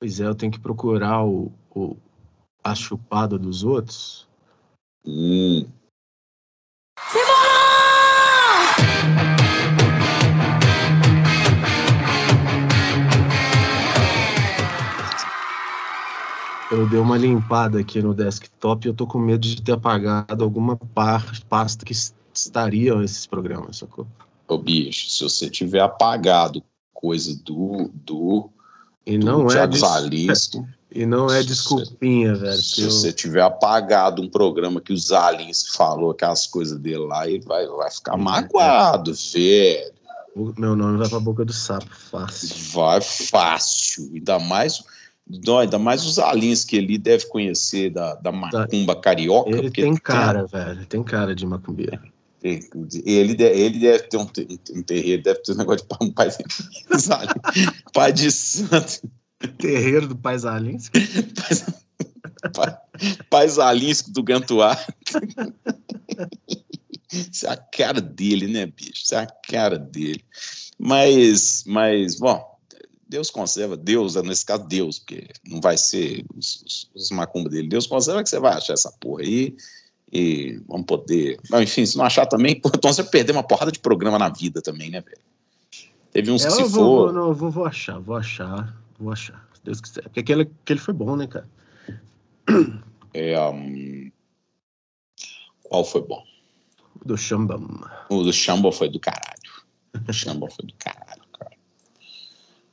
Pois é, eu tenho que procurar o, o a chupada dos outros. Hum. Eu dei uma limpada aqui no desktop e eu tô com medo de ter apagado alguma pasta que estaria esses programas, sacou? Ô, bicho, se você tiver apagado coisa do, do, e não é Thiago. Zalinski, E não é desculpinha, velho. se eu- você tiver apagado um programa que o Zalinski falou aquelas coisas dele lá, ele vai, vai ficar Uhum. magoado, velho. o meu nome vai pra boca do sapo, fácil. Vai fácil. Ainda mais, não, ainda mais os Alins que ele deve conhecer da, da macumba carioca. Ele tem cara, velho. Ele tem cara de macumbeiro. Ele, ele deve ter um, um terreiro, deve ter um negócio de pai, pai, pai de santo. Terreiro do Paisalins. Pai, pai Zalinski do Gantuá. Isso é a cara dele, né, bicho? Isso é a cara dele. Mas, mas bom, Deus conserva, Deus, nesse caso, Deus, porque não vai ser os, os, os macumba dele. Deus conserva que você vai achar essa porra aí e vamos poder. Mas, enfim, se não achar também, pô, então você perder uma porrada de programa na vida também, né, velho? Teve uns É, que se vou, for. não, eu vou, vou achar, vou achar, vou achar. Se Deus quiser. Porque aquele, aquele foi bom, né, cara? É, um, qual foi bom? Do Xambam. O do Shambo foi do caralho. O Shambo foi do caralho, cara.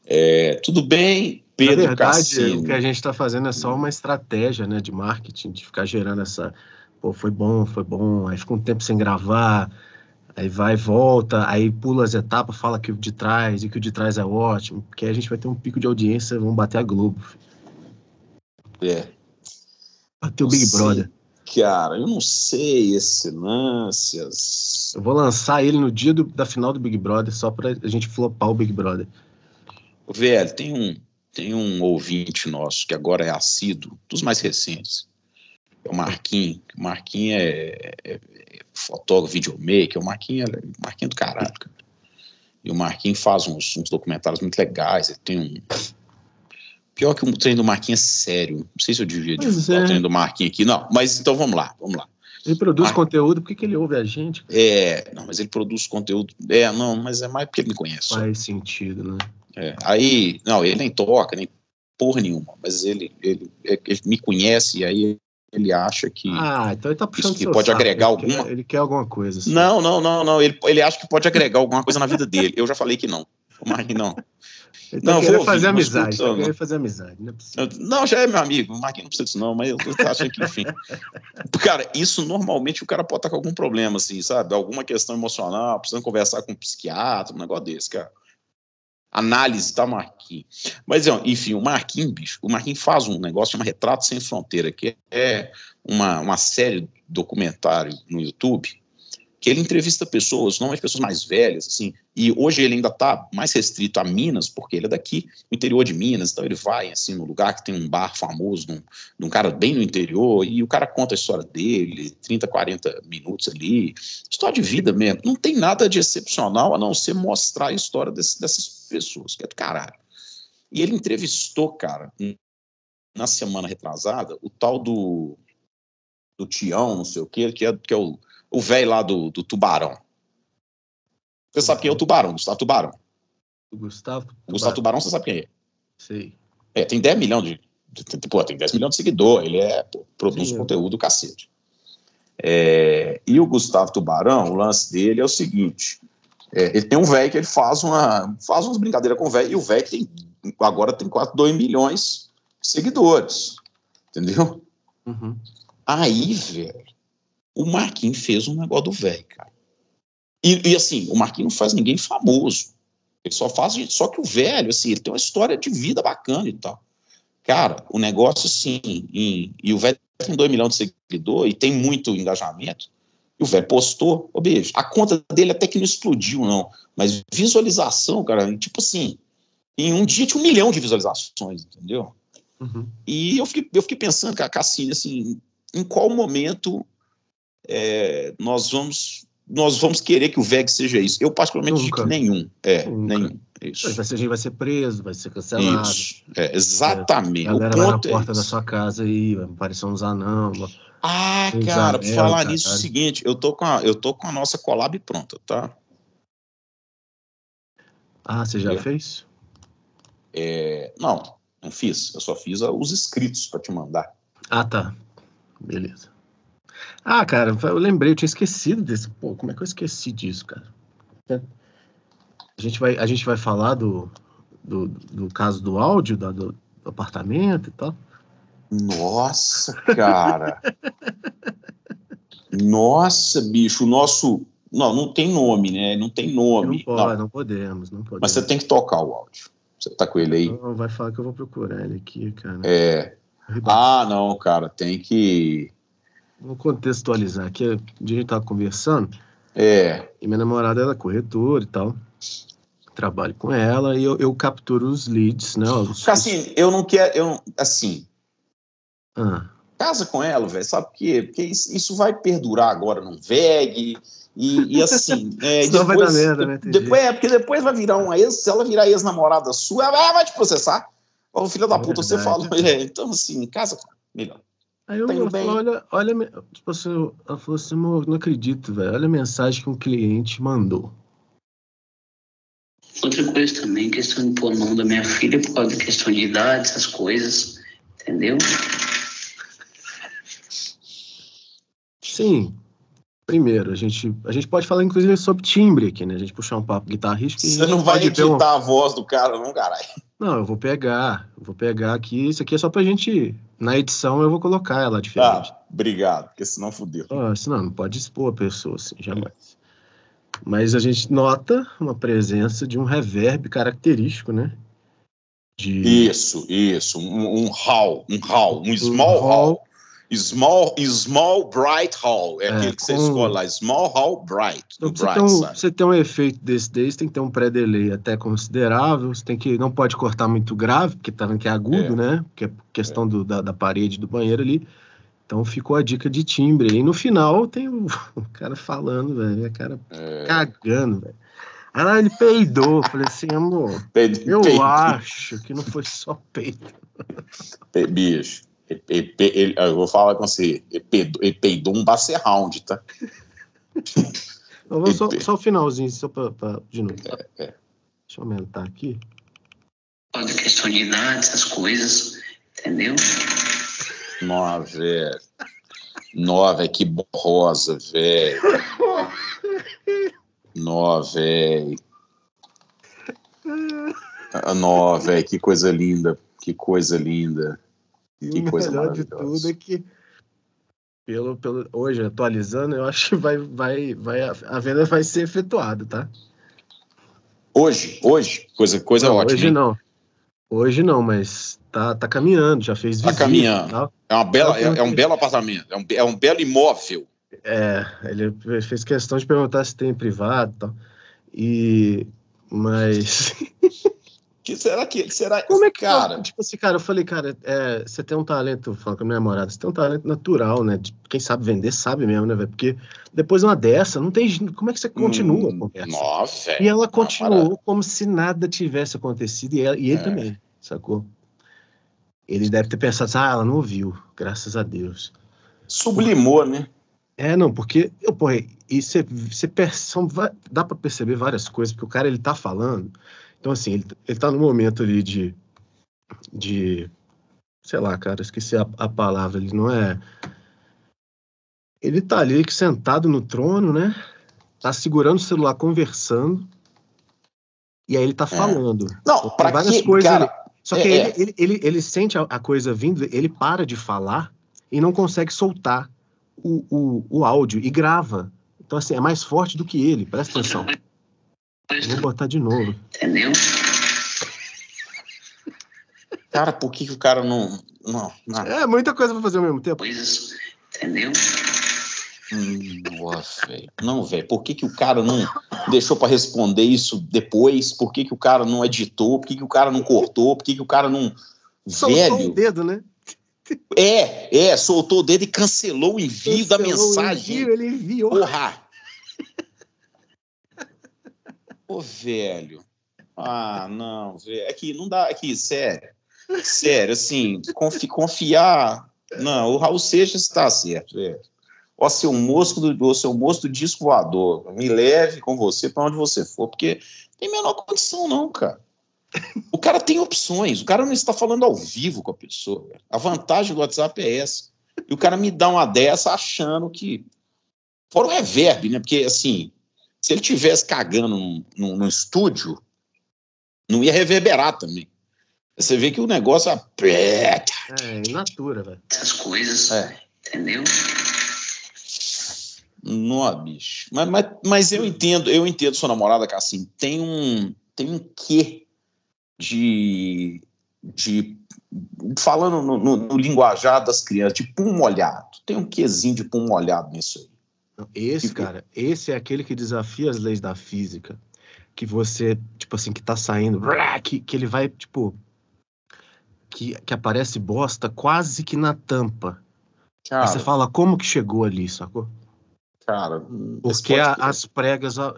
É, tudo bem, Pedro Na verdade, Cassino. o que a gente está fazendo é só uma estratégia né, de marketing, de ficar gerando essa. Pô, foi bom, foi bom. Aí fica um tempo sem gravar, aí vai e volta, aí pula as etapas, fala que o de trás e que o de trás é ótimo, porque aí a gente vai ter um pico de audiência, vamos bater a Globo. É, Bater o Big Sim. Brother. cara, eu não sei esse lance. Eu vou lançar ele no dia do- da final do Big Brother, só pra a gente flopar o Big Brother. Velho, tem um, tem um ouvinte nosso que agora é assíduo, dos mais recentes. É o Marquinhos. O Marquinhos é, é- é fotógrafo, videomaker. O Marquinhos é, o Marquinhos é do caralho, cara. E o Marquinhos faz uns, uns documentários muito legais. Ele tem um. Pior que o treino do Marquinhos é sério. Não sei se eu devia Pois divulgar é. o treino do Marquinhos aqui. Não, mas então vamos lá, vamos lá. Ele produz conteúdo, por que, que ele ouve a gente? É, não, mas ele produz conteúdo. É, não, mas é mais porque ele me conhece. Faz sentido, né? É, aí, não, ele nem toca, nem porra nenhuma, mas ele, ele, ele me conhece e aí ele acha que. Ah, então ele tá puxando Isso que pode saco, agregar ele quer- alguma- Ele quer alguma coisa. assim. não, não, não, não, ele, ele acha que pode agregar alguma coisa na vida dele. Eu já falei que não. O Marquinhos não. Ele tá Não, vou ouvir, fazer amizade. escuta, Tá fazer amizade. Não é possível. Eu- Não, já é meu amigo. O Marquinhos não precisa disso, não, mas eu tô achando que, enfim. Cara, isso normalmente o cara pode estar com algum problema, assim, sabe? Alguma questão emocional, precisando conversar com um psiquiatra, um negócio desse, cara. Análise da Marquinhos. Mas, ó, enfim, o Marquinhos, bicho, o Marquinhos faz um negócio chamado Retrato Sem Fronteira, que é uma, uma série documentário no YouTube que ele entrevista pessoas, normalmente pessoas mais velhas, assim, e hoje ele ainda está mais restrito a Minas, porque ele é daqui, no interior de Minas, então ele vai, assim, num lugar que tem um bar famoso, num cara bem no interior, e o cara conta a história dele, 30, 40 minutos ali, história de vida mesmo, não tem nada de excepcional a não ser mostrar a história desse- dessas pessoas, que é do caralho. E ele entrevistou, cara, na semana retrasada, o tal do, do Tião, não sei o quê, que é, que é o o velho lá do, do Tubarão. Você sabe quem é o Tubarão, Gustavo Tubarão. O Gustavo. O Gustavo Tubarão, você sabe quem é. Sei. É, tem 10 milhões de. de- Pô, tem 10 milhões de seguidor, ele é, pô, produz Sim, conteúdo do cacete. É, e o Gustavo Tubarão, o lance dele é o seguinte: é, ele tem um velho que ele faz uma faz umas brincadeiras com o velho, e o velho tem agora tem quase 2 milhões de seguidores. Entendeu? Uhum. Aí, velho, o Marquinhos fez um negócio do velho, cara. E, e, assim, o Marquinhos não faz ninguém famoso. Ele só faz. Só que o velho, assim, ele tem uma história de vida bacana e tal. Cara, o negócio, assim, em- e o velho tem 2 milhões de seguidores e tem muito engajamento. E o velho postou, ô beijo, a conta dele até que não explodiu, não. Mas visualização, cara, tipo assim, em um dia tinha um milhão de visualizações, entendeu? Uhum. E eu fiquei, eu fiquei pensando, cara, Cassini, assim, em qual momento é, nós vamos nós vamos querer que o VEG seja isso. Eu, particularmente, digo que nenhum. É, Nunca. nenhum. Isso. Vai ser, a vai ser preso, vai ser cancelado. Isso. É, exatamente. A o galera vai na é porta da esse. sua casa aí, vai aparecer uns anão. Ah, cara, por falar cara. nisso, é o seguinte, eu tô, com a, eu tô com a nossa collab pronta, tá? Ah, você já É. fez? É, não, não fiz. Eu só fiz os inscritos para te mandar. Ah, tá. Beleza. Ah, cara, eu lembrei, eu tinha esquecido desse. Pô, como é que eu esqueci disso, cara? A gente vai, a gente vai falar do, do, do caso do áudio, do, do apartamento e tal. Nossa, cara. Nossa, bicho, o nosso. Não, não tem nome, né? Não tem Não nome. pode, Não, não podemos, não podemos. Mas você tem que tocar o áudio. Você tá com ele aí? Não, vai falar que eu vou procurar ele aqui, cara. É. Ah, não, cara, tem que. Vou contextualizar aqui. Um dia a gente tava conversando É. e minha namorada ela é corretora e tal. Trabalho com ela e eu, eu capturo os leads, né? Os, assim, eu não quero. Eu, assim, Ah, casa com ela, velho, sabe por quê? Porque isso, isso vai perdurar agora num VEG. E, e assim, é, Senão vai depois, dar merda, né? Depois, é, porque depois vai virar uma ex, se ela virar ex-namorada sua, ela vai te processar. Ô, filho da É puta, você falou. é, então, assim, casa com ela, melhor. Aí eu, indo ela falou, olha, olha, tipo assim, ela falou assim, amor, não acredito, velho. Olha a mensagem que um cliente mandou. Outra coisa também, questão de pôr o nome da minha filha por causa da questão de idade, essas coisas, entendeu? Sim. Primeiro, a gente, a gente pode falar, inclusive, sobre timbre aqui, né? A gente puxar um papo guitarrístico e a Você não vai um- editar a voz do cara, não, caralho. Não, eu vou pegar, eu vou pegar aqui. Isso aqui é só pra gente. Na edição eu vou colocar ela diferente. Ah, obrigado, porque senão fudeu. Ah, senão não pode expor a pessoa assim, jamais. Mas a gente nota uma presença de um reverb característico, né? De Isso, isso. Um, um hall, um hall, um small hall. hall. Small, small bright hall. É, É, aquele que você com- escolhe lá. Small hall bright. Então, você, bright um, side. você ter um efeito desse daí, você tem que ter um pré-delay até considerável. Você tem que. Não pode cortar muito grave, porque tá vendo que é agudo, É. né? Porque é questão do- da, da parede do banheiro ali. Então ficou a dica de timbre. E no final tem o, o cara falando, velho. O cara É. cagando, velho. Aí ele peidou. Falei assim, amor, Pe- eu acho que não foi só peito. pe- Bicho. Ele- ele- Eu vou falar com você. Um bacer round, tá? Só, só o finalzinho, só pra, pra- de novo. tá? É, é. Deixa eu aumentar aqui. Da questão de idade, essas coisas, entendeu? Nó, velho. Nó, velho, que borrosa, velho. Nó, velho. Ah, Nó, velho, que coisa linda. Que coisa linda. E Que o melhor de tudo é que, pelo, pelo, hoje, atualizando, eu acho que vai, vai, vai, a venda vai ser efetuada, tá? Hoje, hoje, coisa, coisa Não, ótima. Hoje hein? não. Hoje não, mas tá, tá caminhando, já fez Tá visita. e caminhando. tal. É, uma bela, é, é um belo apartamento, é um, é um belo imóvel. É, ele fez questão de perguntar se tem privado e tal. E. Mas. Que será que, será? Como é que. cara? Tipo assim, cara, eu falei, cara, é, você tem um talento, falando com a minha namorada, você tem um talento natural, né? Quem sabe vender, sabe mesmo, né, velho? Porque depois de uma dessa, não tem. Como é que você continua a Hum, conversa? Nó, velho. E ela continuou como se nada tivesse acontecido, e, ela- e ele É. também, sacou? Ele deve ter pensado assim, ah, ela não ouviu, graças a Deus. Sublimou, né? É, não, porque, eu, porra, e você, você dá pra perceber várias coisas, porque o cara, ele tá falando, então, assim, ele, ele tá no momento ali de, de, sei lá, cara, esqueci a, a palavra, ele não é, ele tá ali sentado no trono, né, tá segurando o celular, conversando, e aí ele tá falando. Não, Tem pra várias que, coisas cara? ali. Só que é, ele, ele, ele, ele sente a, a coisa vindo, ele para de falar e não consegue soltar o, o, o áudio e grava. Então, assim, é mais forte do que ele, presta atenção. Eu vou botar de novo. Entendeu? Cara, por que, que o cara não. Não, não. É muita coisa pra fazer ao mesmo tempo. Coisas, entendeu? Hum, Nossa, velho. Não, velho. Por que, que o cara não deixou pra responder isso depois? Por que, que o cara não editou? Por que, que o cara não cortou? Por que, que o cara não. Soltou Velho. o dedo, né? É, é, soltou o dedo e cancelou o envio da Cancelou o mensagem. envio, ele enviou. Porra! Ô, velho. Ah, não, velho. Aqui, não dá. Aqui, sério. Sério, assim, confi, confiar. Não, o Raul Seixas está certo, velho. Ó, seu moço do, ó, seu moço do disco voador, me leve com você para onde você for, porque tem menor condição, não, cara. O cara tem opções, o cara não está falando ao vivo com a pessoa. Velho. A vantagem do WhatsApp é essa. E o cara me dá uma dessa achando que. Fora o reverb, né? Porque, assim, se ele tivesse cagando no, no, no estúdio, não ia reverberar também. Você vê que o negócio aperta. É, in natura, velho. Essas coisas, É. entendeu? Não, bicho. Mas, mas, mas eu entendo, eu entendo sua namorada que assim, tem um, tem um quê de, de falando no, no, no linguajar das crianças, de pum molhado. Tem um quezinho de pum molhado nisso aí. Esse, cara, esse é aquele que desafia as leis da física. Que você, tipo assim, que tá saindo, que, que ele vai, tipo. Que, que aparece bosta quase que na tampa. Cara, Aí você fala, como que chegou ali, sacou? cara Porque esse a- as pregas. a-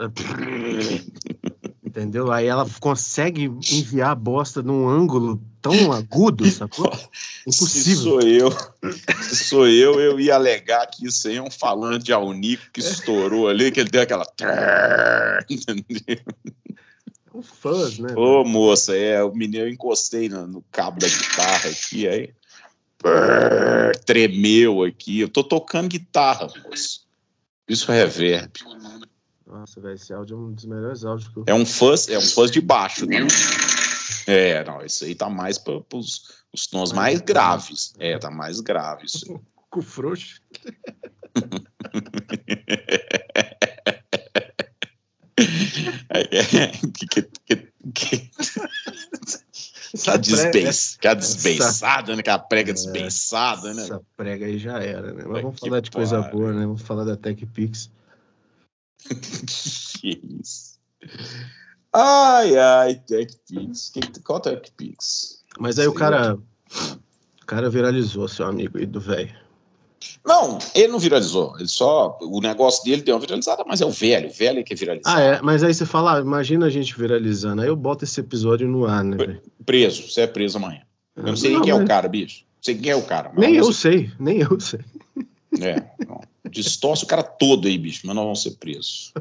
Entendeu? Aí ela consegue enviar a bosta num ângulo tão agudo, sacou? Se Impossível. sou eu, se sou eu, eu ia alegar que isso aí é um falante de Alnico que estourou ali, que ele deu aquela. Entendeu? É um fuzz, né? Ô, moça, é, o menino, eu encostei no, no cabo da guitarra aqui, aí. Tremeu aqui. Eu tô tocando guitarra, moço. Isso é reverb. Nossa, velho, esse áudio é um dos melhores áudios que eu. É um fuzz, é um fuzz de baixo. Entendeu? É, não, isso aí tá mais para os os tons mais graves. É, tá mais grave isso aí. Cu frouxo. É, é, que, que, que, que, Essa que, prega- desbeiçada, né? Aquela prega desbeiçada, né? Essa prega aí já era, né? Mas vamos falar de coisa boa, né? Vamos falar da TechPix. que isso. Ai, ai, TechPix. Qual TechPix? Mas aí o Sei cara. O cara viralizou, seu amigo aí do velho. Não, ele não viralizou. Ele só. O negócio dele deu uma viralizada, mas é o velho. O velho é que é viralizado. Ah, é? Mas aí você fala, ah, imagina a gente viralizando. Aí eu boto esse episódio no ar, né? Preso. Você é preso amanhã. Eu não sei Não, quem é o mas- cara, bicho. Não sei quem é o cara. mas Nem eu sei, nem eu sei. É. não. Distorce o cara todo aí, bicho, mas nós vamos ser presos.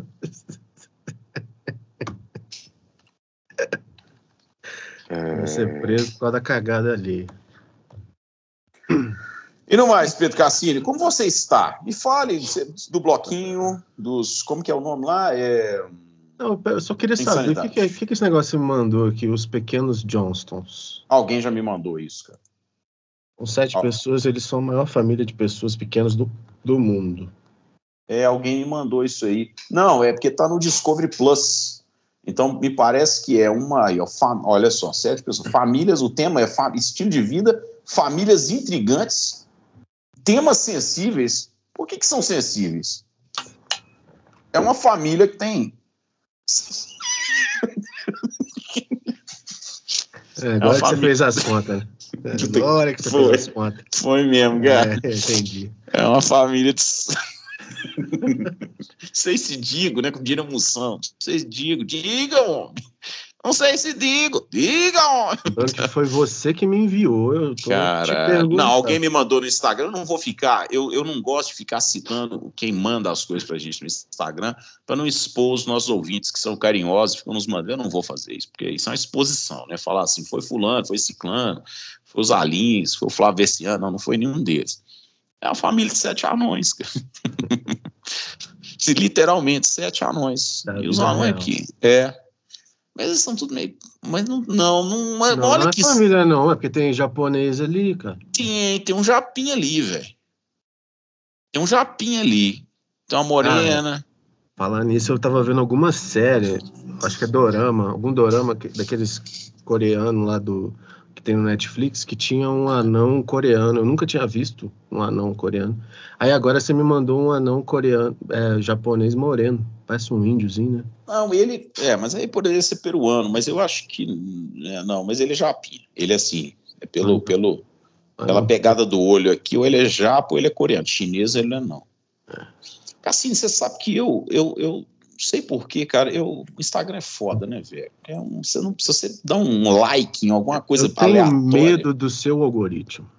Vai ser preso por causa da cagada ali. E no mais, Pedro Cassini, como você está? Me fale do bloquinho, dos. Como que é o nome lá? É. Não, eu só queria saber, o que, Insanidade. que, é- o que, que esse negócio você me mandou aqui? Os pequenos Johnstons. Alguém já me mandou isso, cara. Com sete Ó. pessoas, eles são a maior família de pessoas pequenas do, do mundo. É, alguém me mandou isso aí. Não, é porque tá no Discovery Plus. Então, me parece que é uma. olha só, sete pessoas. Famílias, o tema é fa- estilo de vida, famílias intrigantes, temas sensíveis. Por que, que são sensíveis? É uma família que tem. É, agora que você família- fez as contas, né? É, Agora que você Foi. fez as contas. Foi mesmo, cara. É, entendi. É uma família de. Não sei se digo, né? Como diria Moção. Não sei se digo. Diga, homem. Não sei se digo. Diga, foi você que me enviou. Eu tô te Cara, perguntando. não, alguém me mandou no Instagram. Eu não vou ficar. Eu, eu não gosto de ficar citando quem manda as coisas pra gente no Instagram para não expor os nossos ouvintes que são carinhosos, ficam nos mandando. Eu não vou fazer isso, porque isso é uma exposição, né? Falar assim, foi Fulano, foi Ciclano, foi os Alins, foi o Flávio Vessiano. Não, não foi nenhum deles. É uma família de sete anões, cara. Literalmente, sete anões. Da e os anões aqui. É. Mas eles são tudo meio. Mas não, não, não, mas Não, olha não é que família, não. É porque tem japonês ali, cara. tem, tem um japinha ali, velho. Tem um japinha ali. Tem uma morena. Falar nisso, eu tava vendo alguma série, acho que é Dorama, algum Dorama que- daqueles coreanos lá do que tem no Netflix, que tinha um anão coreano. Eu nunca tinha visto um anão coreano. Aí agora você me mandou um anão coreano, é, japonês moreno. Parece um índiozinho, né? Não, ele. É, mas aí poderia ser peruano, mas eu acho que. é, não, mas ele é japinha. Ele é assim. É pelo, Uhum. pelo, pela Anão. pegada do olho aqui, ou ele é japo ou ele é coreano. Chinês ele não é, não. Cassino, você sabe que eu, eu, eu, sei porquê, cara. Eu, o Instagram é foda, né, velho? É um, você não precisa você dar um like em alguma coisa Eu tenho aleatória. medo do seu algoritmo.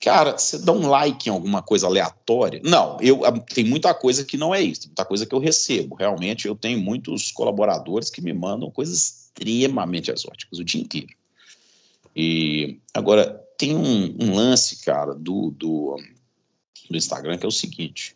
Cara, você dá um like em alguma coisa aleatória. Não, eu tem muita coisa que não é isso, tem muita coisa que eu recebo. Realmente, eu tenho muitos colaboradores que me mandam coisas extremamente exóticas o dia inteiro. E agora tem um, um lance, cara, do, do, do Instagram que é o seguinte: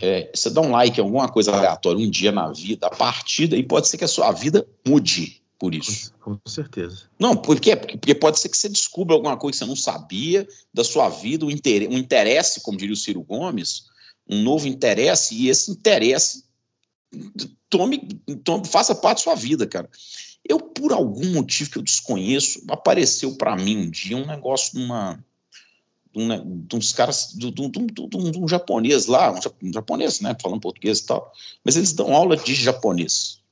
é, você dá um like em alguma coisa aleatória um dia na vida, a partir daí pode ser que a sua vida mude por isso. Com certeza. Não, por quê? Porque, porque pode ser que você descubra alguma coisa que você não sabia da sua vida, um interesse, um interesse, como diria o Ciro Gomes, um novo interesse, e esse interesse tome, tome faça parte da sua vida, cara. Eu, por algum motivo que eu desconheço, apareceu para mim um dia um negócio numa. De, um, de uns caras, de, de, de, um japonês lá, um japonês, né, falando português e tal, mas eles dão aula de japonês.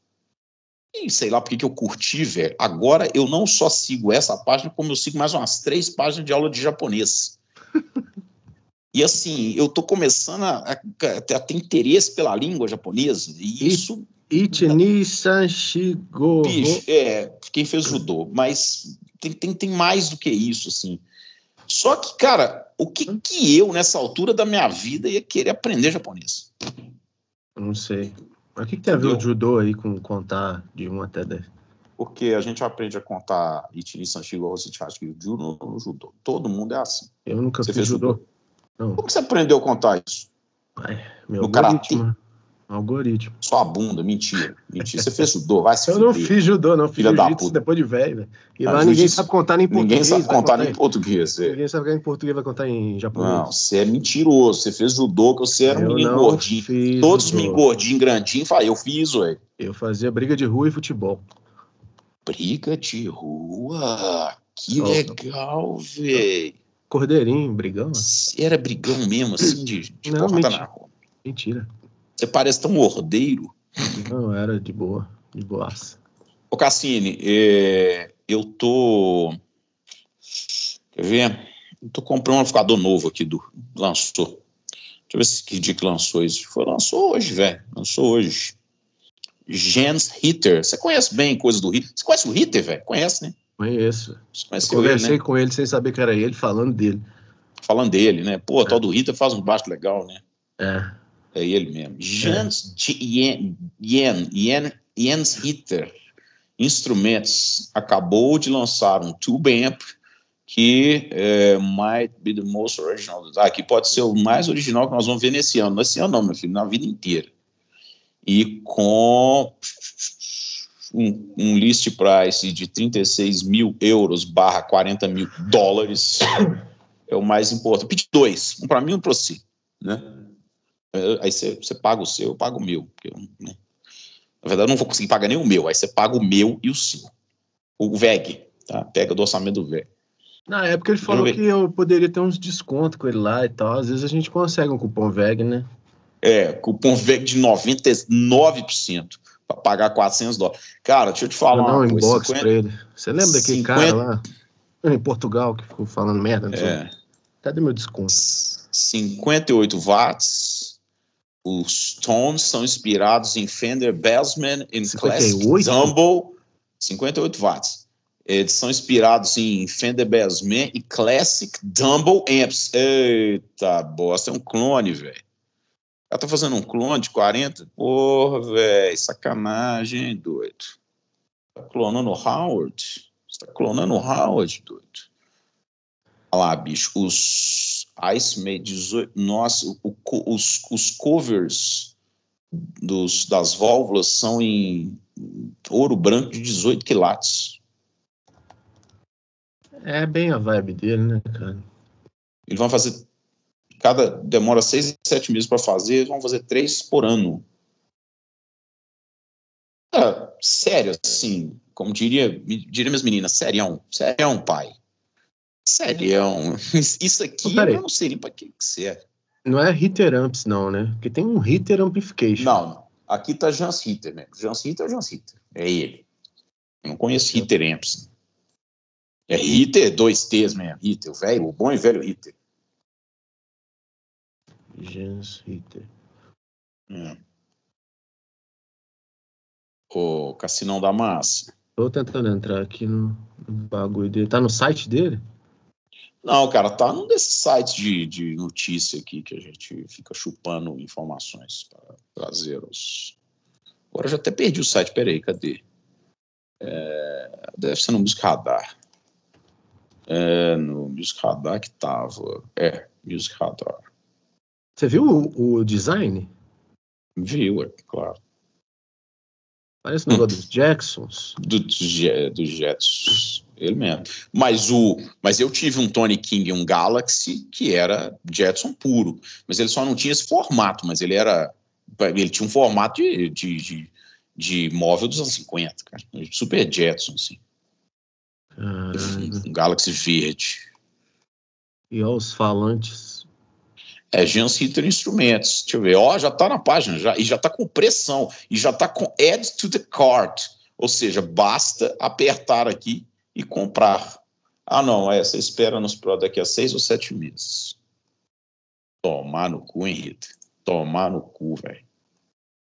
E sei lá porque que eu curti, velho. Agora eu não só sigo essa página, como eu sigo mais umas três páginas de aula de japonês. e assim, eu tô começando a, a, a, ter interesse pela língua japonesa, e isso. Ichini Sanshigo. Bicho, é, quem fez judô, mas tem, tem, tem mais do que isso, assim. Só que, cara, o que, que eu, nessa altura da minha vida, ia querer aprender japonês? Não sei. Mas o que, que tem a ver o judô aí com contar de 1 até 10? Porque a gente aprende a contar Ichini Sanshigo Hoshichashi Ju no, no judô. Todo mundo é assim. Eu nunca Você fiz fez judô. judô? Como que você aprendeu a contar isso? Ai, meu No algoritmo. Algoritmo. Só a bunda, mentira. Mentira. Você fez judô, vai se Eu não fuder. fiz judô, não. Fiz Filha da jiu-jitsu puta. depois de velho, velho. E Ah, lá ninguém sabe contar nem em português. Ninguém sabe contar em- nem português. é. Ninguém sabe contar em português, vai contar em japonês. Não, você é mentiroso. Você fez judô, que você era um Eu menino não gordinho. fiz Todos os judô. meninos gordinhos, grandinhos, falam, eu fiz, ué. Eu fazia briga de rua e futebol. Briga de rua. Que legal, velho. Cordeirinho, brigão? Você era brigão mesmo, assim, de, de Não, porrada mentira. na rua. Mentira. Você parece tão ordeiro. Não, era de boa. De boaça. Ô, Cassini, é, eu tô. Quer ver? Eu tô comprando um amplificador novo aqui do. Lançou. Deixa eu ver se que dia que lançou isso. Foi, lançou hoje, velho. Lançou hoje. Jens Hitter. Você conhece bem coisa do Hitter? Você conhece o Hitter, velho? Conhece, né? Conheço. Conheceu ele, conversei né? com ele sem saber que era ele, falando dele. Falando dele, né? Pô, o tal do Hitter faz um baixo legal, né? É. É ele mesmo. Yen, Yen, Yen, Jens Hitter Instrumentos acabou de lançar um tube amp que é, might be the most original. Ah, que pode ser o mais original que nós vamos ver nesse ano. Nesse ano não, meu filho, na vida inteira. E com um, um list price de 36 mil euros barra 40 mil dólares é o mais importante. Pedi dois, um para mim e um para você, né? Aí você você paga o seu, eu pago o meu. porque eu, né? Na verdade, eu não vou conseguir pagar nem o meu. Aí você paga o meu e o seu. O VEG, tá? Pega do orçamento do VEG. Na época ele falou ver. que eu poderia ter uns descontos com ele lá e tal. Às vezes a gente consegue um cupom VEG, né? É, cupom VEG de 99% para pagar 400 dólares. Cara, deixa eu te falar Vou dar um inbox 50 pra ele. Você lembra daquele 50 cara lá em Portugal que ficou falando merda? Não. É, Cadê meu desconto? 58 watts. Os tones são inspirados em Fender Bassman em Classic 58? Dumble. 58 watts. Eles são inspirados em Fender Bassman e Classic Dumble Amps. Eita bosta, é um clone, velho. Ela tá fazendo um clone de 40? Porra, velho, sacanagem, hein, doido. Tá clonando o Howard? Você tá clonando o Howard, doido. Olha lá, bicho, os Ice Made 18. Nossa, o- os, os covers dos, das válvulas são em ouro branco de 18 quilates. É bem a vibe dele, né, cara? Eles vão fazer. Cada. Demora seis, sete meses para fazer, eles vão fazer três por ano. Cara, sério, assim, como diria, diria minhas meninas, serião, serião, pai. Serião. Isso aqui peraí. eu não sei nem para que que serve. Não é hitter amps, não, né? Porque tem um hitter amplification. Não, não. Aqui tá Jans Hitter mesmo. Jans Hitter é o Jans Hitter. É ele. Eu não conheço Hitter Amps. É Hitter, dois T's mesmo. Hitter, o velho, o bom e velho Hitter. Jans hitter. É. O Cassinão da Massa. Tô tentando entrar aqui no, no bagulho dele. Tá no site dele? Não, cara, tá num desses sites de, de notícia aqui que a gente fica chupando informações para trazer os. Agora eu já até perdi o site, peraí, cadê? É, deve ser no Music Radar. É, no Music Radar que tava. É, Music Radar. Você viu o, o design? Viu, é claro. Parece um negócio dos Jacksons. Do, do, do Jetsons. Ele mesmo. Mas, o, mas eu tive um Tony King, um Galaxy, que era Jetson puro. Mas ele só não tinha esse formato, mas ele era. Ele tinha um formato de, de, de, de móvel dos anos 50, cara. Super Jetson, assim. Um Galaxy verde. E olha os falantes. É Hitter Instrumentos. Deixa eu ver. Ó, já tá na página, já, e já tá com pressão, e já tá com add to the cart. Ou seja, basta apertar aqui e comprar. Ah, não, é, você espera nos pro daqui a seis ou sete meses. Tomar no cu, Henrique. Tomar no cu, velho.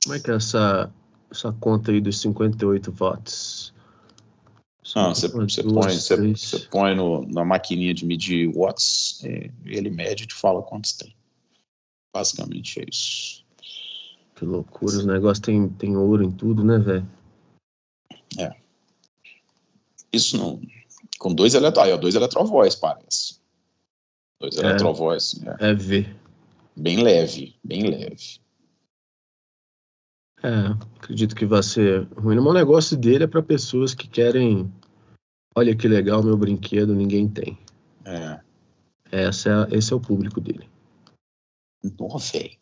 Como é que é essa, essa conta aí dos 58 watts? Não, você, você põe, você, você põe no, na maquininha de medir watts, ele mede e te fala quantos tem. Basicamente é isso. Que loucura, os negócios tem, tem ouro em tudo, né, velho? É. Isso não. Com dois eletro... dois eletrovóis, parece. Dois é, eletrovóis. É. é V. Bem leve, bem leve. É, acredito que vai ser ruim. O negócio dele é para pessoas que querem. Olha que legal, meu brinquedo, ninguém tem. É. Essa é, esse é o público dele. Nó, velho.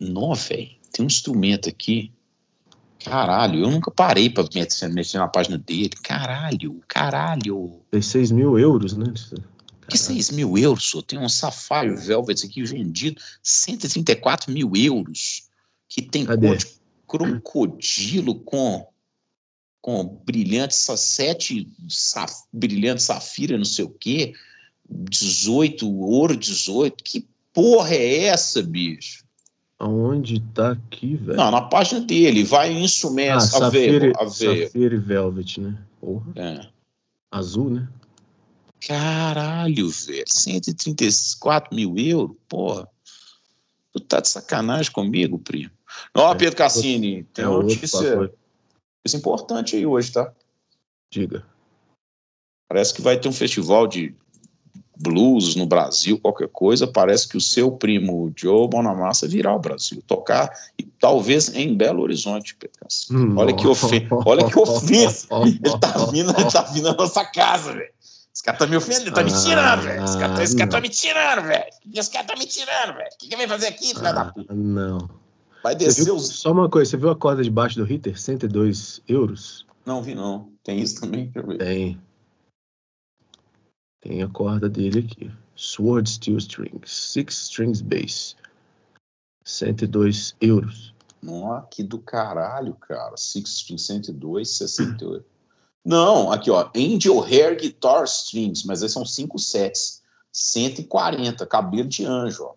Nó, velho. Tem um instrumento aqui. Caralho, eu nunca parei pra mexer, mexer na página dele. Caralho, caralho. Tem 6 mil euros, né? Caralho. Que 6 mil euros? Só? Tem um Sapphire Velvet aqui vendido 134 mil euros. Que tem cor de crocodilo com com brilhante, sete saf, brilhante safira, não sei o quê, 18, ouro 18. Que porra é essa, bicho? Aonde tá aqui, velho? Não, na página dele. Vai em instrumentos. Ah, Safira, Safira Velvet, né? Porra. É. Azul, né? Caralho, velho. 134 mil euros? Porra. Tu tá de sacanagem comigo, primo. Ó, é, Pedro Cassini, tem é uma notícia, isso importante aí hoje, tá? Diga. Parece que vai ter um festival de blues no Brasil, qualquer coisa, parece que o seu primo Joe Bonamassa virá ao Brasil, tocar, e talvez em Belo Horizonte, hum, olha, que ofen olha que ofensa, ele tá vindo, ele tá vindo na nossa casa, velho. Esse cara tá me ofendendo, tá me tirando, velho. Esse cara, tá, esse cara tá me tirando, velho. Esse cara tá me tirando, velho. O que, que vem fazer aqui, filho ah, da puta? Não. Vai descer viu, os... Só uma coisa, você viu a corda debaixo do Ritter? 102 euros? Não vi, não. Tem isso também? Tem. Tem a corda dele aqui. Sword Steel Strings. Six Strings Bass. 102 euros. Nossa, que do caralho, cara. Six Strings 102, 68. Não, aqui ó. Angel Hair Guitar Strings, mas esses são 5 sets. 140, cabelo de anjo, ó.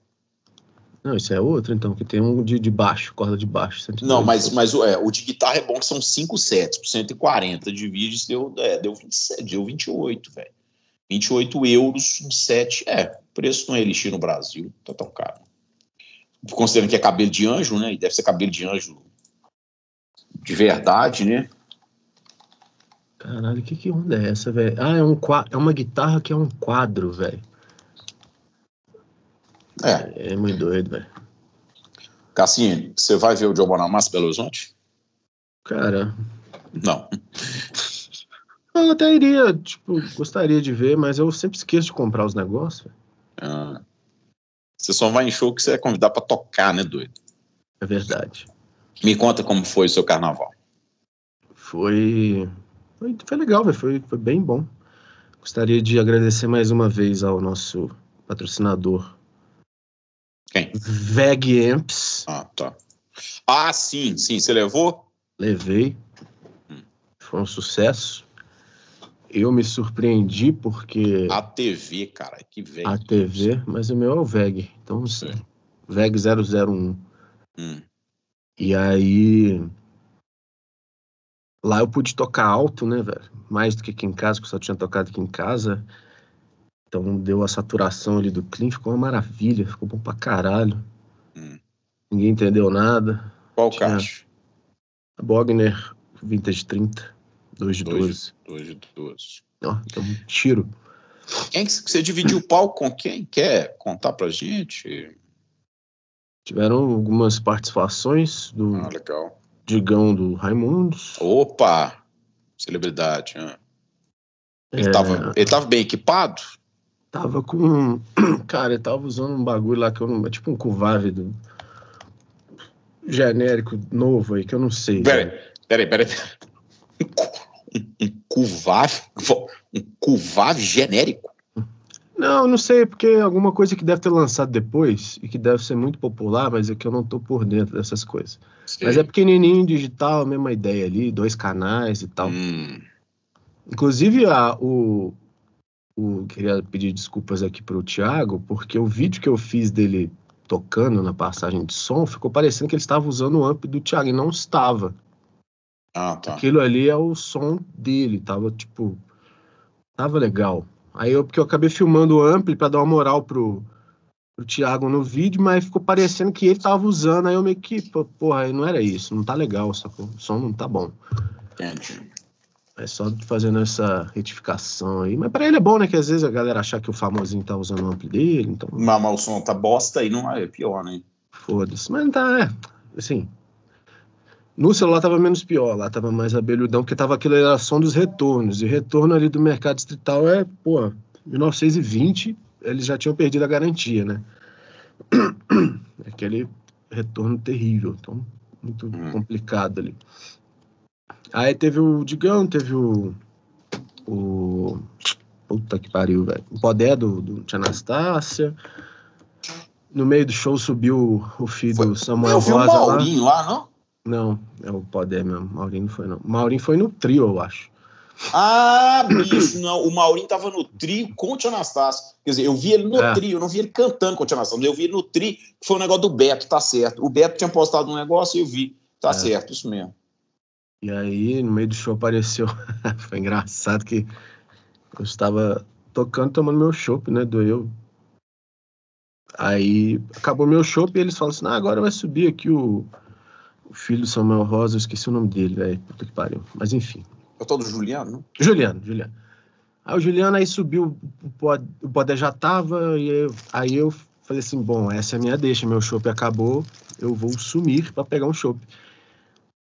Não, isso é outro, então, que tem um de, de baixo, corda de baixo. 102, não, mas, mas é, o de guitarra é bom que são 5 sets, por 140. Divide, deu, é, deu, 27, deu 28, velho. 28 euros, um set. É, preço não é elixir no Brasil, tá tão caro. Considerando que é cabelo de anjo, né? E deve ser cabelo de anjo de verdade, né? Caralho, que, que onda é essa, velho? Ah, é, um, é uma guitarra que é um quadro, velho. É. É muito doido, velho. Cassini, você vai ver o Joe Bonamassa Belo Horizonte? Cara. Não. Eu até iria, tipo, gostaria de ver, mas eu sempre esqueço de comprar os negócios. Ah, você só vai em show que você é convidado para tocar, né, doido? É verdade. Me conta como foi o seu carnaval. Foi. Foi, foi legal, véio. foi, foi bem bom. Gostaria de agradecer mais uma vez ao nosso patrocinador. Quem? Veg Amps. Ah, tá. Ah, sim, sim. Você levou? Levei. Hum. Foi um sucesso eu me surpreendi porque. A TV, cara, que velho. A TV, mas o meu é o VEG. Então, sei. VEG 001. Hum. E aí. lá eu pude tocar alto, né, velho? Mais do que aqui em casa, que eu só tinha tocado aqui em casa. Então deu a saturação ali do clean, ficou uma maravilha, ficou bom pra caralho. Hum. Ninguém entendeu nada. Qual Tinha- caixa? Bogner Vintage 30, 2 de Dois. 12. 2 de 12. Ó, então, um tiro. Quem que você dividiu o palco com quem? Quer contar pra gente? Tiveram algumas participações do Ah, legal. Digão do Raimundos. Opa! Celebridade. ah. Ele, É. tava, ele tava bem equipado? Tava com. Cara, ele tava usando um bagulho lá que eu não. É tipo um Cuvave do. Genérico novo aí, que eu não sei. Peraí, peraí, peraí. Um cu- Um, cuvave? Um cuvave genérico? Não, não sei, porque é alguma coisa que deve ter lançado depois e que deve ser muito popular, mas é que eu não tô por dentro dessas coisas. Mas é pequenininho, digital, a mesma ideia ali, dois canais e tal. Hum, Inclusive, a, o, o. Queria pedir desculpas aqui pro Thiago, porque o vídeo que eu fiz dele tocando na passagem de som ficou parecendo que ele estava usando o amp do Thiago e não estava. Ah, tá. Aquilo ali é o som dele, tava tipo. Tava legal. Aí eu, porque eu acabei filmando o ampli pra dar uma moral pro, pro Thiago no vídeo, mas ficou parecendo que ele tava usando, aí eu meio que, porra, aí não era isso, não tá legal, sacou? O som não tá bom. Entendi. É só fazendo essa retificação aí. Mas pra ele é bom, né? Que às vezes a galera achar que o famosinho tá usando o ampli dele, então Mas, mas o som tá bosta aí, não é pior, né? foda-se. Mas não tá, é, assim. No celular tava menos pior, lá tava mais abelhudão, porque tava aquilo era som dos retornos. E retorno ali do mercado distrital é, pô, 1920, eles já tinham perdido a garantia, né? Aquele retorno terrível, então muito Hum. complicado ali. Aí teve o Digão, teve o. O. Puta que pariu, velho. O Podé do, do Tia Anastácia. No meio do show subiu o filho Foi- do Samuel Eu vi o Rosa lá. Maurinho lá, não? Não, é o Podé mesmo. Maurinho não foi, não. Maurinho foi no trio, eu acho. Ah, bicho, não. O Maurinho tava no trio com o Tia Anastácio. Quer dizer, eu vi ele no É. trio, eu não vi ele cantando com o Tia Anastácio, eu vi ele no trio, que foi o negócio do Beto, tá certo. O Beto tinha postado um negócio e eu vi. Tá É. certo, isso mesmo. E aí, no meio do show apareceu. foi engraçado que eu estava tocando, tomando meu chopp, né? Doeu. Aí acabou meu chopp e eles falam assim: ah, agora vai subir aqui o, o filho do Samuel Rosa, eu esqueci o nome dele, velho. Puta que pariu. Mas enfim. Eu tô do Juliano, não? Juliano, Juliano. Aí o Juliano aí subiu, o pod- o Podé já tava, e eu- aí eu falei assim, bom, essa é a minha deixa, meu chopp acabou, eu vou sumir pra pegar um chopp.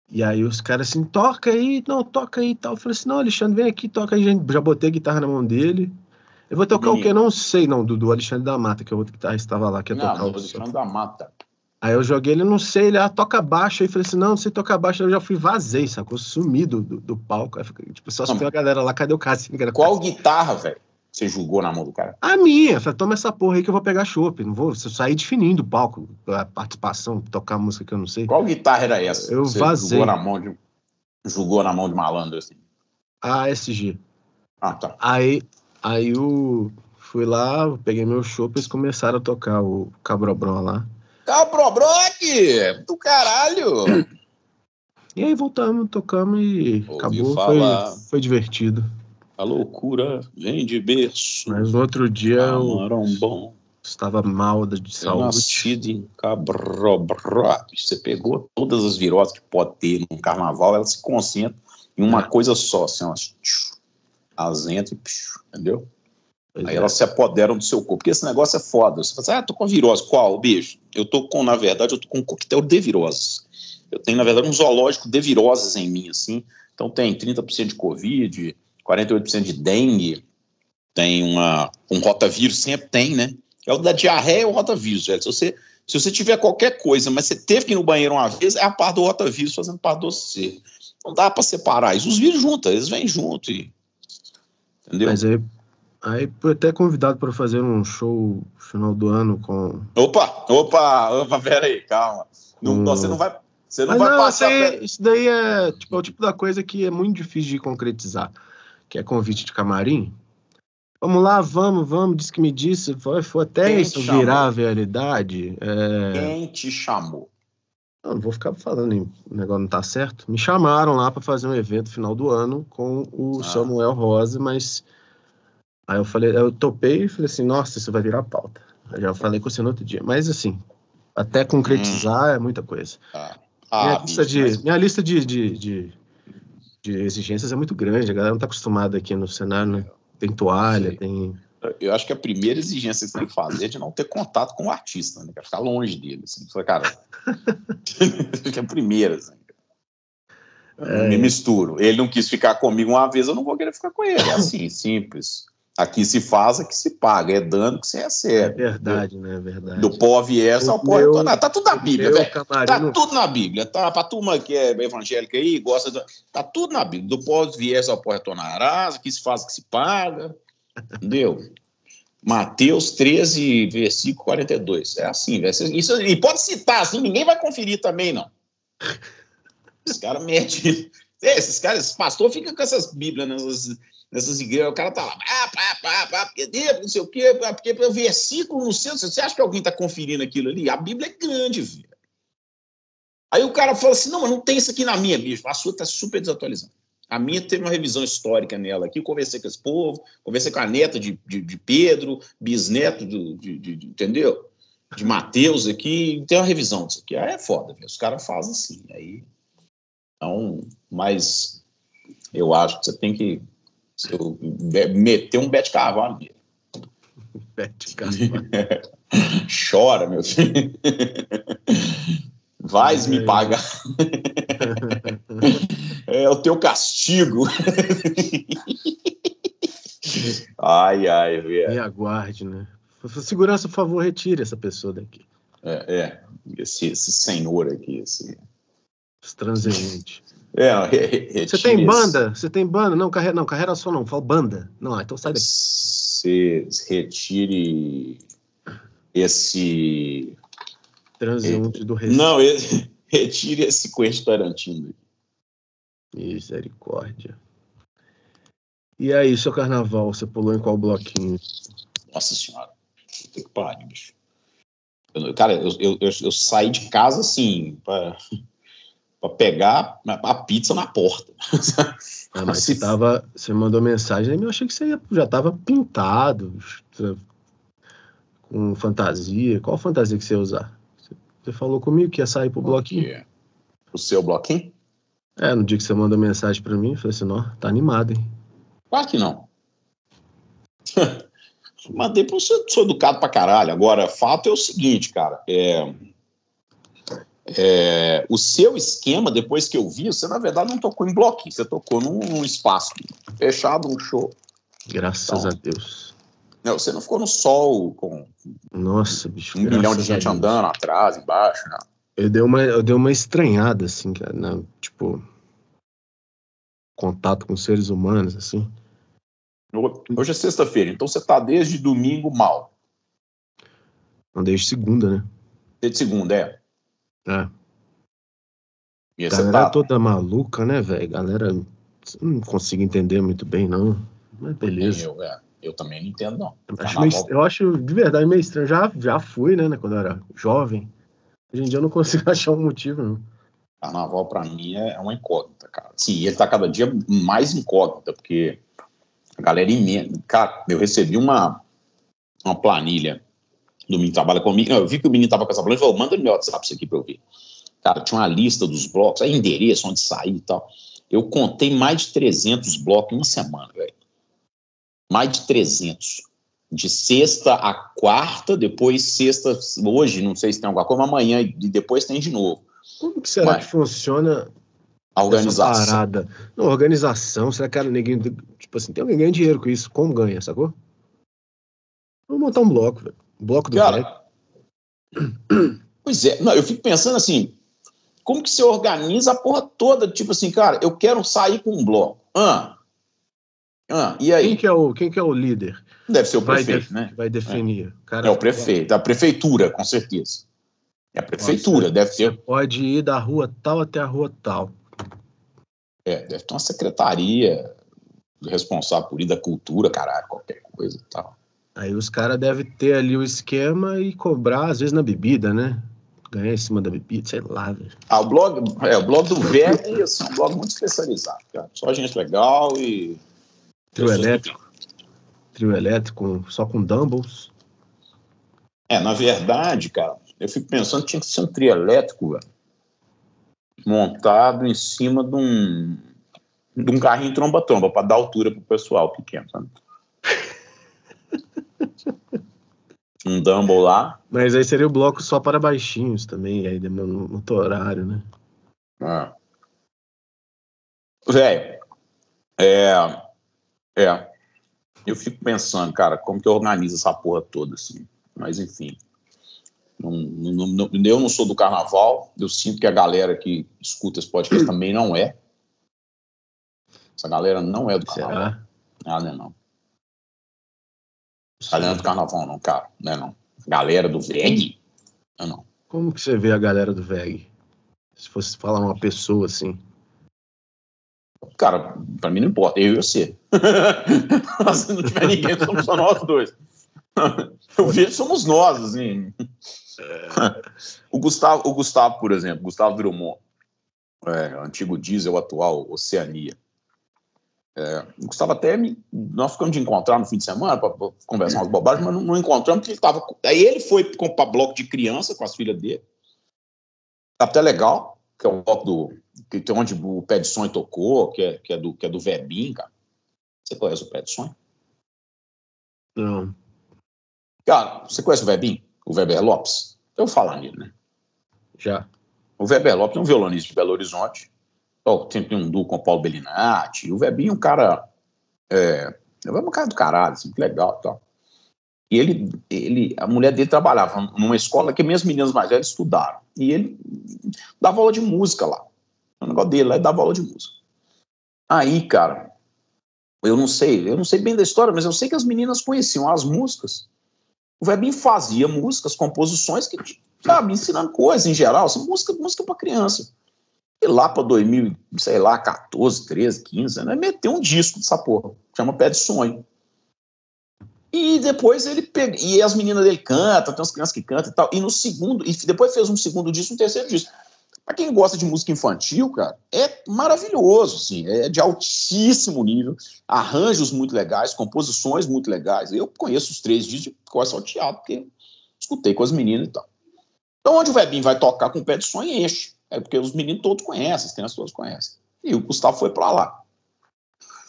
E aí os caras assim, toca aí, não, toca aí e tal. Eu falei assim, não, Alexandre, vem aqui, toca aí, gente. Já botei a guitarra na mão dele. Eu vou tocar o quê? Não sei, não, do, do Alexandre da Mata, que é o outro guitarrista que estava lá, que ia Não, tocar o falando da mata. Aí eu joguei ele, não sei, ele, ah, toca baixo. Aí eu falei assim, não, não sei tocar baixo. Aí eu já fui vazei, sacou? Sumi do, do, do palco. Aí tipo, só subiu a galera lá, cadê o Cassinho? Cadê o Qual guitarra, velho? Você julgou na mão do cara? A minha. Eu falei, toma essa porra aí que eu vou pegar chopp. Não vou se eu sair de fininho do palco. A participação, tocar música que eu não sei. Qual guitarra era essa? Eu Você vazei. Julgou na mão de, julgou na mão de malandro, assim. A SG. Ah, tá. Aí, aí o... Fui lá, peguei meu chopp eles começaram a tocar o Cabrobró lá. Cabrobroc! Do caralho! E aí voltamos, tocamos e Ouvi acabou. falar. Foi, foi divertido. A loucura vem de berço. Mas no outro dia eu bom. estava mal de Eu saúde. nascido em Cabrobró. Você pegou todas as viroses que pode ter num carnaval, elas se concentram em uma É. coisa só, assim, elas, tchiu, elas entram e entendeu? Pois Aí é. elas se apoderam do seu corpo. Porque esse negócio é foda. Você fala assim, ah, tô com virose. Qual, bicho? Eu tô com, na verdade, eu tô com um coquetel de viroses. Eu tenho, na verdade, um zoológico de viroses em mim, assim. Então tem 30% de Covid, 48% de dengue, tem uma, um rotavírus, sempre tem, né? É o da diarreia é o rotavírus, velho. Se você, se você tiver qualquer coisa, mas você teve que ir no banheiro uma vez, é a parte do rotavírus fazendo parte do você. Não dá pra separar isso. Os vírus juntos, eles vêm junto. E, entendeu? Mas aí, aí fui até convidado para fazer um show final do ano com. Opa, opa, opa, pera aí, calma. Não, Hum. Você não vai, você não Mas vai não, passar. aí- isso daí é, tipo, é o tipo da coisa que é muito difícil de concretizar. Que é convite de camarim. Vamos lá, vamos, vamos, disse que me disse. Foi, foi até Quem isso virar a realidade. É... Quem te chamou? Eu não vou ficar falando o negócio não tá certo. Me chamaram lá para fazer um evento final do ano com o Ah. Samuel Rosa, mas aí eu falei, eu topei e falei assim, nossa, isso vai virar pauta. Eu já falei com você no outro dia. Mas assim, até concretizar é muita coisa. Ah, minha, ah, lista, bicho, de, mas- minha lista de, de, de, de exigências é muito grande. A galera não tá acostumada aqui no cenário, né? Tem toalha, Sim. tem. Eu acho que a primeira exigência que você tem que fazer é de não ter contato com o artista, né? cara? Ficar longe dele. Assim. Fala, cara, que é a primeira. Assim. É. me misturo. Ele não quis ficar comigo uma vez, eu não vou querer ficar com ele. É assim, simples. Aqui se faz, aqui se paga. É dano que você É recebe. verdade, né? É verdade. Do pó viés ao pó meu- retornar. Tá tudo na Bíblia, velho. Tá tudo na Bíblia, tá? Pra turma que é evangélica aí, gosta. de- Tá tudo na Bíblia. Do pó viés ao pó retornarás, aqui se faz, que se paga. Entendeu? Mateus 13, versículo 42. É assim, velho. Isso, e pode citar, assim, ninguém vai conferir também, não. Os caras metem. É, esses caras, esse pastor fica com essas Bíblias nessas, nessas igrejas, o cara tá lá, ah, pá, pá, pá, porque Deus, não sei o quê, porque o versículo no centro, você acha que alguém tá conferindo aquilo ali? A Bíblia é grande, velho. Aí o cara fala assim: não, mas não tem isso aqui na minha, bicho. A sua tá super desatualizada. A minha teve uma revisão histórica nela aqui, conversei com esse povo, conversei com a neta de, de, de Pedro, bisneto do, de, de- de- entendeu? De Mateus aqui, tem uma revisão disso aqui. Aí é foda, velho. Os caras fazem assim. Aí. Então, mas eu acho que você tem que se eu- meter um Bete Carvalho nele. Bete Carvalho. Chora, meu filho. Vais me pagar. É o teu castigo. ai, ai, velho. Me aguarde, né? Segurança, por favor, retire essa pessoa daqui. É, é. Esse, esse senhor aqui, esse. Transeunte. É, Você tem banda? Você tem banda? Não, carreira, não, carreira só não. Fala banda. Não, ah, então sai daqui. Você retire esse. Transeunte do Recife. Não, retire esse Quentin Tarantino. Misericórdia. E aí, seu carnaval, você pulou em qual bloquinho? Nossa senhora. Puta que pariu, bicho. Eu- cara, eu, eu, eu, eu saí de casa assim, pra, pra pegar a, pizza na porta. Ah, mas você, tava, você mandou mensagem, eu achei que você ia- já tava pintado, com fantasia. Qual fantasia que você ia usar? Você, você falou comigo que ia sair pro bloquinho. O seu bloquinho? É, no dia que você mandou mensagem pra mim, eu falei assim, ó, tá animado, hein? Claro que não. Mandei para sou, sou educado pra caralho. Agora, fato é o seguinte, cara. É, é, o seu esquema, depois que eu vi, você na verdade não tocou em bloquinho, você tocou num, num espaço fechado, um show. Graças Então. a Deus. Não, você não ficou no sol com Nossa, bicho. um milhão de gente andando atrás, embaixo. Né? Eu dei uma, eu dei uma estranhada, assim, cara, na- tipo, contato com seres humanos, assim. Hoje é sexta-feira, então você tá desde domingo mal. Não desde segunda, né? Desde segunda, é. É. E Galera tá. toda maluca, né, velho? Galera, não consigo entender muito bem, não. Mas beleza. Eu, é, eu também não entendo, não. Acho meio- eu acho de verdade meio estranho. Já, já fui, né, quando eu era jovem. Hoje em dia eu não consigo achar um motivo, não. Carnaval, pra mim, é uma incógnita, cara. Sim, ele tá cada dia mais incógnita, porque a galera é imensa. Cara, eu recebi uma, uma planilha do menino trabalha comigo. Não, eu vi que o menino tava com essa planilha e falou: manda no meu WhatsApp isso aqui pra eu ver. Cara, tinha uma lista dos blocos, aí endereço, onde sair e tal. Eu contei mais de 300 blocos em uma semana, velho. Mais de 300. De sexta a quarta, depois sexta, hoje, não sei se tem alguma coisa, mas amanhã e depois tem de novo. Como que será Ué. que funciona A essa organização. parada? Não, organização, será que cara, ninguém, tipo assim, tem alguém ganhando dinheiro com isso? Como ganha, sacou? Vamos montar um bloco, velho. Bloco do velho. Cara, pois é, não, eu fico pensando assim, como que você organiza a porra toda? Tipo assim, cara, eu quero sair com um bloco. Ah, ah, e Quem aí? que, é o, quem que é o líder? Deve ser o vai prefeito, né? Vai definir. Cara, É o prefeito, a prefeitura, com certeza. É a prefeitura, deve Você ter, pode ir da rua tal até a rua tal. é, deve ter uma secretaria responsável por ir da cultura, caralho, qualquer coisa e tal. Aí os caras devem ter ali o esquema e cobrar, às vezes, na bebida, né? ganhar em cima da bebida, sei lá, velho. Ah, o blog, é, o blog do assim, é um blog muito especializado, cara. Só gente legal e. Trio elétrico. Trio elétrico, só com dumbbells. É, na verdade, cara, eu fico pensando que tinha que ser um trio elétrico, velho, montado em cima de um, de um carrinho tromba-tromba, para dar altura pro pessoal pequeno, sabe? um Dumble lá. Mas aí seria o bloco só para baixinhos também, aí no, no horário, né? Ah. Velho, é, é. Eu fico pensando, cara, como que eu organizo essa porra toda, assim. Mas, enfim. Não, não, não, eu não sou do carnaval, eu sinto que a galera que escuta esse podcast também não é. Essa galera não é do carnaval. Será? Ah, não é não. Galera do carnaval, não, cara. Não é não. Galera do VEG? Não, não. Como que você vê a galera do VEG? Se fosse falar uma pessoa assim. Cara, pra mim não importa, eu e você. Se não tiver ninguém, somos só nós dois. Eu vejo somos nós, assim. O Gustavo, o Gustavo, por exemplo, Gustavo Drummond, é, antigo diesel, atual Oceania. É, Gustavo até me, nós ficamos de encontrar no fim de semana para conversar umas bobagens, mas não, não encontramos porque ele estava. Aí ele foi comprar bloco de criança com as filhas dele. Tá até legal, que é o bloco do. Que tem onde o Pé de Sonho tocou, que é, que é do, que é do Verbim, cara. Você conhece o Pé de Sonho? Não. Cara, você conhece o Verbim? O Weber Lopes? Eu vou falar nele, né? Já. O Weber Lopes é um violonista de Belo Horizonte Oh, tem, tem um duo com o Paulo Bellinati. O Webinho, um cara. É, é um cara do caralho, assim, que legal e tal. E ele, ele, a mulher dele trabalhava numa escola que minhas meninas mais velhas estudaram. E ele dava aula de música lá. O negócio dele lá, dava aula de música. Aí, cara, eu não sei, eu não sei bem da história, mas eu sei que as meninas conheciam as músicas. O Webinho fazia músicas, composições que, sabe, ensinando coisas em geral, assim, música, música para criança. E lá para 2000, sei lá, 14, 13, 15, né, meteu um disco dessa porra, chama Pé de Sonho. E depois ele pega, e as meninas dele cantam, tem umas crianças que cantam e tal. E no segundo, e depois fez um segundo disco, um terceiro disco. Pra quem gosta de música infantil, cara, é maravilhoso, assim, é de altíssimo nível, arranjos muito legais, composições muito legais. Eu conheço os três discos de cor salteado, porque escutei com as meninas e tal. Então, onde o Webinho vai tocar com o pé de sonho, enche. É porque os meninos todos conhecem, as crianças todos conhecem. E o Gustavo foi para lá.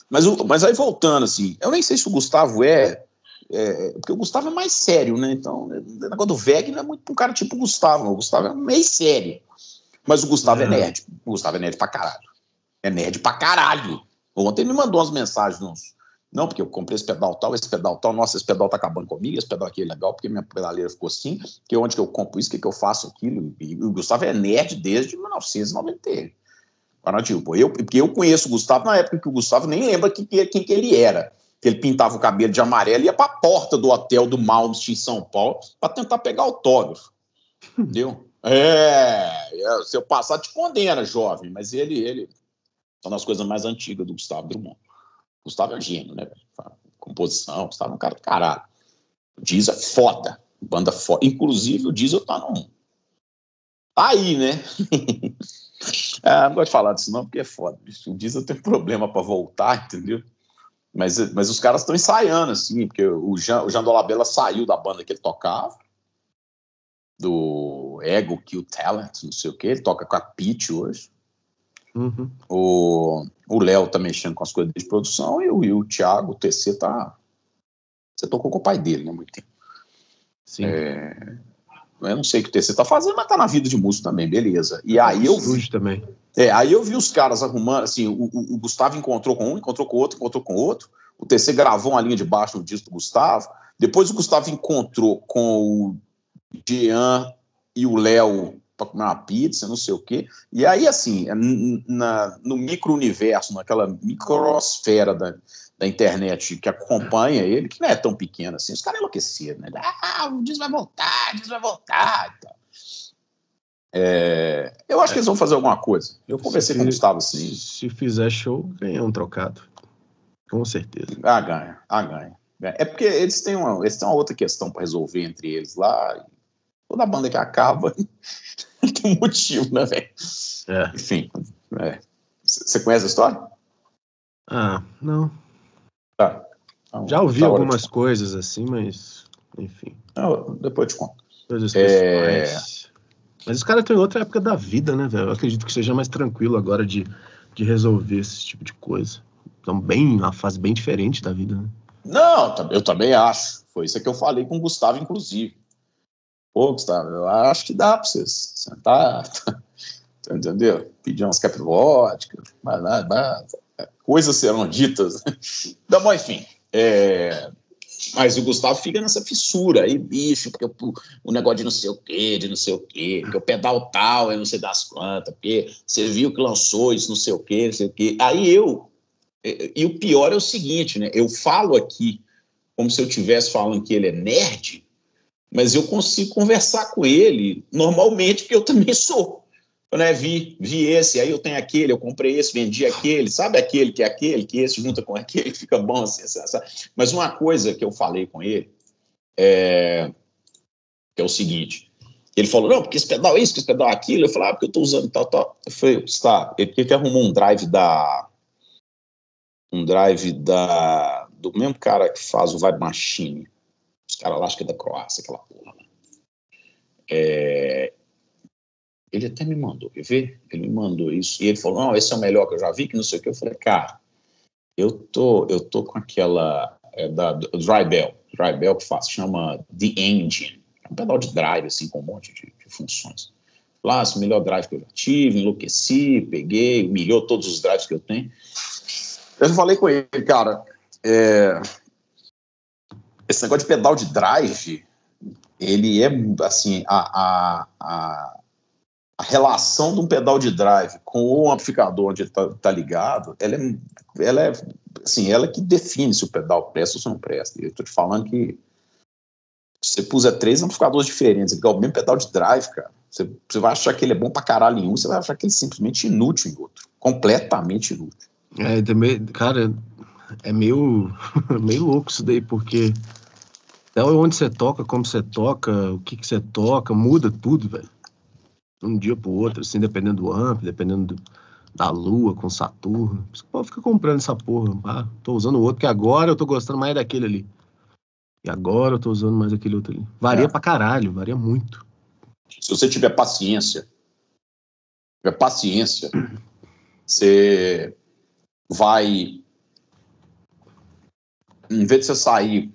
Mas, o, mas aí voltando, assim, eu nem sei se o Gustavo é, é, Porque o Gustavo é mais sério, né? Então, o negócio do VEG não é muito um cara tipo o Gustavo. O Gustavo é meio sério. Mas o Gustavo é, é nerd. O Gustavo é nerd pra caralho. É nerd pra caralho. Ontem ele me mandou umas mensagens uns, não, porque eu comprei esse pedal tal, esse pedal tal, nossa, esse pedal tá acabando comigo, esse pedal aqui é legal, porque minha pedaleira ficou assim, que onde que eu compro isso, que que eu faço aquilo, e o Gustavo é nerd desde 1990. Tipo, eu, porque eu conheço o Gustavo na época que o Gustavo nem lembra quem, quem que ele era. Que ele pintava o cabelo de amarelo e ia pra porta do hotel do Malmsteen em São Paulo para tentar pegar autógrafo. Entendeu? É, é, se eu passar, te condena, jovem, mas ele, ele. São das coisas mais antigas do Gustavo Drummond. Gustavo é um gênio, né? Composição, Gustavo é um cara do caralho. O Diesel é foda, banda foda. Inclusive, o Diesel tá num. Tá aí, né? ah, não gosto de falar disso, não, porque é foda. O Diesel tem problema para voltar, entendeu? Mas, mas os caras estão ensaiando, assim, porque o Jean, o Jean Dolabella saiu da banda que ele tocava, do Ego Kill Talent, não sei o que, ele toca com a Pete hoje. Uhum. O Léo tá mexendo com as coisas de produção e o, e o Thiago, o TC, tá. Você tocou com o pai dele, né? Muito tempo. Sim. É... Eu não sei o que o TC tá fazendo, mas tá na vida de músico também, beleza. E aí eu vi. também. É, aí eu vi os caras arrumando, assim, o, o, o, Gustavo encontrou com um, encontrou com outro, encontrou com outro. O TC gravou uma linha de baixo no disco do Gustavo. Depois o Gustavo encontrou com o Jean e o Léo para comer uma pizza, não sei o quê. E aí, assim, é na, no micro-universo, naquela microsfera da, da internet que acompanha ele, que não é tão pequena assim, os caras enlouqueceram, né? Ah, o Diz vai voltar, o Diz vai voltar. Então. É, eu acho é. que eles vão fazer alguma coisa. Eu conversei se, com o Gustavo assim. Se fizer show, ganha um trocado. Com certeza. Ah, ganha. Ah, ganha. É porque eles têm uma, eles têm uma outra questão para resolver entre eles lá Toda banda que acaba tem um motivo, né, velho? É. Enfim, é. você conhece a história? Ah, não. Tá. Então, Já ouvi tá algumas coisas assim, mas. Enfim. Não, depois eu te conto. Coisas É. pessoais. Mas os caras estão em outra época da vida, né, velho? Eu acredito que seja mais tranquilo agora de, de resolver esse tipo de coisa. Estão bem, uma fase bem diferente da vida, né? Não, eu também acho. Foi isso que eu falei com o Gustavo, inclusive. Pô, Gustavo, eu acho que dá pra vocês sentar, entendeu? Pedir umas capivóticas, mas, mas, mas, coisas serão ditas. Então, bom, enfim. é, Mas o Gustavo fica nessa fissura aí, bicho, porque o, negócio de não sei o quê, de não sei o quê, porque o pedal tal, eu não sei das quantas, porque você viu que lançou isso, não sei o quê, não sei o quê. Aí eu. E, e o pior é o seguinte, né? Eu falo aqui como se eu estivesse falando que ele é nerd, mas eu consigo conversar com ele normalmente, porque eu também sou. Né, vi, vi esse, aí eu tenho aquele, eu comprei esse, vendi aquele, sabe aquele que é aquele, que esse junta com aquele, fica bom assim, assim, assim. Mas uma coisa que eu falei com ele é, que é o seguinte: ele falou, não, porque esse pedal é isso, que esse pedal é aquilo. Eu falei, ah, porque eu estou usando tal, tal. Eu falei, está, ele, ele arrumou um drive da. Um drive da. Do mesmo cara que faz o Vibe Machine. Os caras lá, acho que é da Croácia, aquela porra. Né? É, ele até me mandou, quer ver? Ele me mandou isso. E ele falou, não, esse é o melhor que eu já vi, que não sei o que. Eu falei, cara, eu tô, eu tô com aquela. É, da, do Dry Bell. Dry Bell que faz, chama The Engine. É um pedal de drive, assim, com um monte de, de funções. Lá, o melhor drive que eu já tive, enlouqueci, peguei, humilhou todos os drives que eu tenho. Eu falei com ele, cara, é, esse negócio de pedal de drive, ele é, assim, a, a, a, a relação de um pedal de drive com o amplificador onde ele tá, ligado, ela é, ela é, assim, ela é que define se o pedal presta ou se não presta. Eu tô te falando que se você puser três amplificadores diferentes, igual o mesmo pedal de drive, cara, você, você vai achar que ele é bom pra caralho em um, você vai achar que ele é simplesmente inútil em outro. Completamente inútil. É, também, cara, é meio, meio louco isso daí, porque até onde você toca, como você toca, o que, que você toca, muda tudo, velho. Um dia pro outro, assim, dependendo do amp, dependendo do- da Lua com Saturno. Por isso que o povo fica comprando essa porra. Ah, tô usando o outro, que agora eu tô gostando mais daquele ali. E agora eu tô usando mais aquele outro ali. Varia É. pra caralho, varia muito. Se você tiver paciência, tiver paciência, você vai, em vez de você sair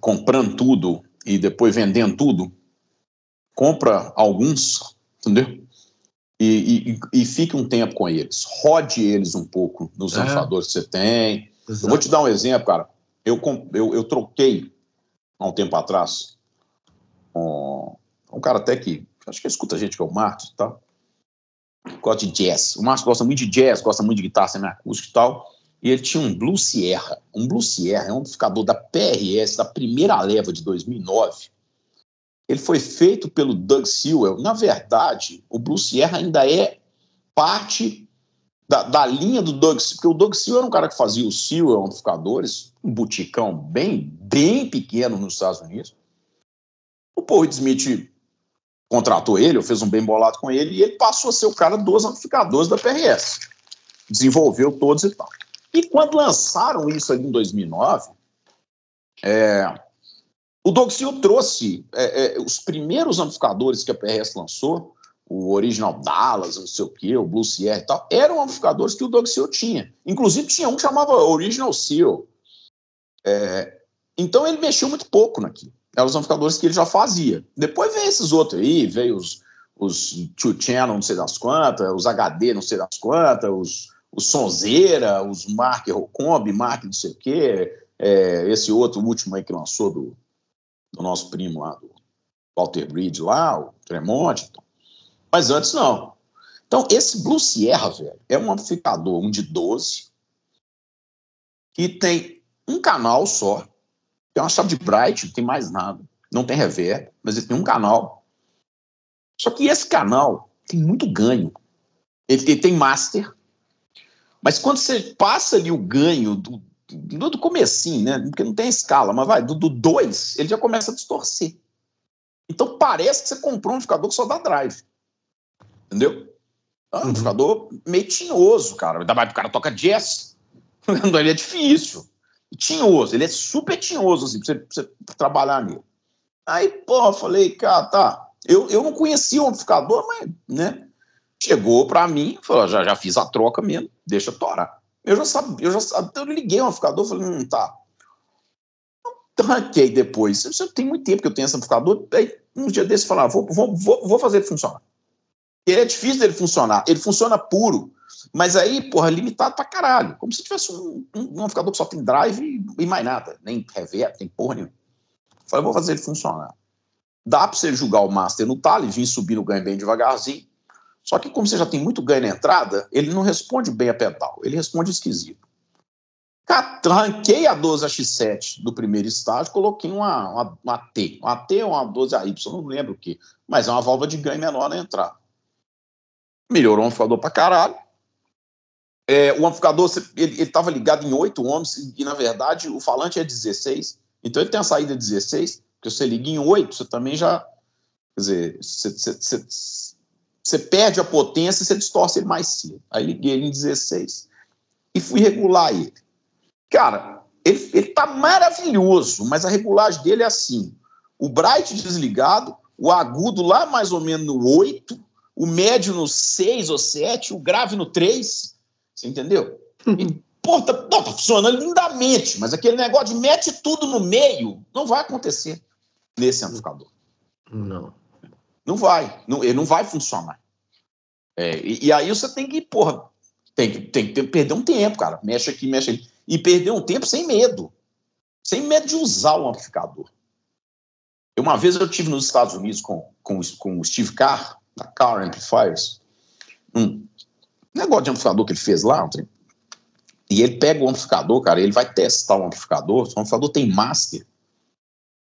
comprando tudo e depois vendendo tudo, compra alguns, entendeu? E, e, e fique um tempo com eles. Rode eles um pouco nos É. amplificadores que você tem. Eu Exato. vou te dar um exemplo, cara. Eu, eu, eu troquei há um tempo atrás com um cara até que acho que escuta a gente, que é o Marcos e tal. Gosta de jazz. O Marcos gosta muito de jazz, gosta muito de guitarra semiacústica e tal. E ele tinha um Blue Sierra. Um Blue Sierra é um amplificador da PRS, da primeira leva de 2009. Ele foi feito pelo Doug Sewell. Na verdade, o Blue Sierra ainda é parte da, da linha do Doug Sewell, porque o Doug Sewell era um cara que fazia o Sewell amplificadores, um buticão bem, bem pequeno nos Estados Unidos. O Paul Smith contratou ele, ou fez um bem bolado com ele, e ele passou a ser o cara dos amplificadores da PRS. Desenvolveu todos e tal. E quando lançaram isso ali em 2009, é, o Seal trouxe é, é, os primeiros amplificadores que a PRS lançou, o Original Dallas, não sei o quê, o Blue Sierra e tal, eram amplificadores que o Seal tinha. Inclusive tinha um que chamava Original Seal. É, então ele mexeu muito pouco naquilo. Eram os amplificadores que ele já fazia. Depois veio esses outros aí, veio os, os Two Channel, não sei das quantas, os HD, não sei das quantas, os, os Sonzeira, os Mark Rocombi, Mark não sei o quê, é, esse outro último aí que lançou do, do nosso primo lá, do Walter Bridge lá, o Tremont. Então. Mas antes não. Então, esse Blue Sierra, velho, é um amplificador, um de 12, que tem um canal só, tem uma chave de bright, não tem mais nada, não tem reverb, mas ele tem um canal. Só que esse canal tem muito ganho. Ele, ele tem master, mas quando você passa ali o ganho do, do, do comecinho, né? Porque não tem escala, mas vai, do 2, ele já começa a distorcer. Então parece que você comprou um amplificador que só dá drive. Entendeu? É um uhum. meio tinhoso, cara. Ainda mais o cara toca jazz. ele é difícil. tinhoso, ele é super tinhoso, assim, pra você, pra você trabalhar nele. Aí, pô, falei, cara, tá. Eu, eu não conhecia o amplificador, mas, né? Chegou para mim, falou, já, já fiz a troca mesmo, deixa torar. Eu já sabia, eu já sabia, eu liguei o amplificador, falei, hum, tá. Tranquei depois. Isso tem muito tempo que eu tenho esse amplificador. Aí, um dia desse, eu falei, ah, vou, vou, vou, vou fazer ele funcionar. Ele é difícil dele funcionar. Ele funciona puro. Mas aí, porra, limitado pra caralho. Como se tivesse um, um, um amplificador que só tem drive e, e mais nada. Nem reverb, nem porra nenhuma. Falei, vou fazer ele funcionar. Dá para você jogar o master no talo e vir subir no ganho bem devagarzinho. Só que como você já tem muito ganho na entrada, ele não responde bem a pedal, ele responde esquisito. Tranquei a 12AX7 do primeiro estágio, coloquei uma, uma, uma T. Uma T ou uma 12AY, não lembro o que. Mas é uma válvula de ganho menor na entrada. Melhorou o amplificador pra caralho. É, o amplificador, ele estava ligado em 8 ohms e, na verdade, o falante é 16. Então ele tem a saída 16, porque você liga em 8, você também já. Quer dizer, você, você, você perde a potência e você distorce ele mais cedo. Aí liguei ele em 16 e fui regular ele. Cara, ele, ele tá maravilhoso, mas a regulagem dele é assim: o bright desligado, o agudo lá mais ou menos no 8, o médio no 6 ou 7, o grave no 3. Você entendeu? E Pô, tá, tá, funcionando lindamente, mas aquele negócio de mete tudo no meio não vai acontecer nesse amplificador. Não. Não vai. Não, ele não vai funcionar. É, e, e, aí você tem que, porra, tem que, tem que perder um tempo, cara. Mexe aqui, mexe ali. E perder um tempo sem medo. Sem medo de usar o amplificador. Uma vez eu tive nos Estados Unidos com, com, com o Steve Carr, da Car Amplifiers, um negócio de amplificador que ele fez lá, e ele pega o amplificador, cara, ele vai testar o amplificador, o amplificador tem master.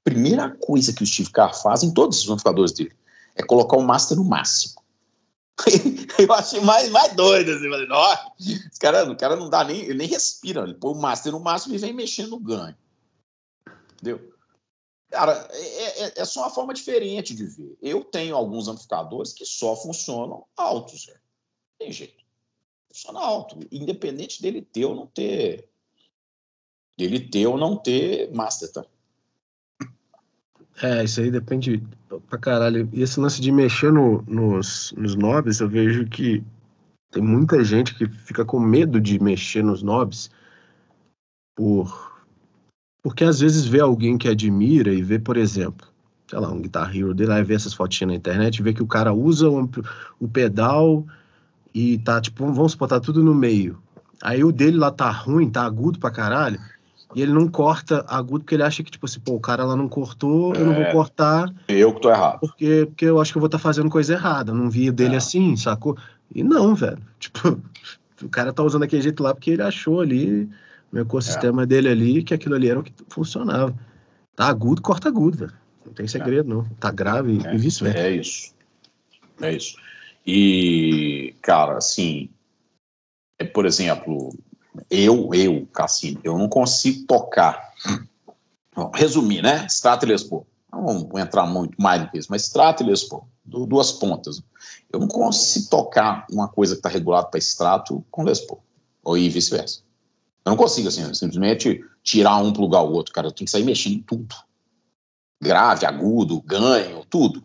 Primeira coisa que o Steve Carr faz em todos os amplificadores dele é colocar o master no máximo. eu achei mais, mais doido, assim, falei, nossa, cara, o cara não dá nem, ele nem respira, ele põe o master no máximo e vem mexendo no ganho. Entendeu? Cara, é, é, é, só uma forma diferente de ver. Eu tenho alguns amplificadores que só funcionam altos, é. tem jeito funciona alto, independente dele ter ou não ter. Dele ter ou não ter master, tá? É, isso aí depende pra caralho. E esse lance de mexer no, nos, nos knobs, eu vejo que tem muita gente que fica com medo de mexer nos knobs por porque às vezes vê alguém que admira e vê, por exemplo, sei lá, um Guitar Hero dele, aí vê essas fotinhas na internet vê que o cara usa o, o pedal e tá, tipo, vamos supor, tá tudo no meio. Aí o dele lá tá ruim, tá agudo pra caralho, e ele não corta agudo porque ele acha que, tipo assim, pô, o cara lá não cortou, é, eu não vou é. cortar. Eu que tô errado. Porque, porque eu acho que eu vou estar tá fazendo coisa errada. Não vi dele é. assim, sacou? E não, velho. Tipo, o cara tá usando aquele jeito lá porque ele achou ali, no ecossistema é. dele ali, que aquilo ali era o que funcionava. Tá agudo, corta agudo, velho. Não tem segredo, não. Tá grave e é. vice-versa. É isso. É isso. E, cara, assim, é, por exemplo, eu, eu, Cassino, eu não consigo tocar. Bom, resumir, né? Strata e Les Paul. Não vamos entrar muito mais nisso, mas Strata e Les Paul, duas pontas. Eu não consigo tocar uma coisa que está regulada para extrato com Les Paul, ou e vice-versa. Eu não consigo, assim, simplesmente tirar um para o outro, cara. Eu tenho que sair mexendo em tudo. Grave, agudo, ganho, tudo.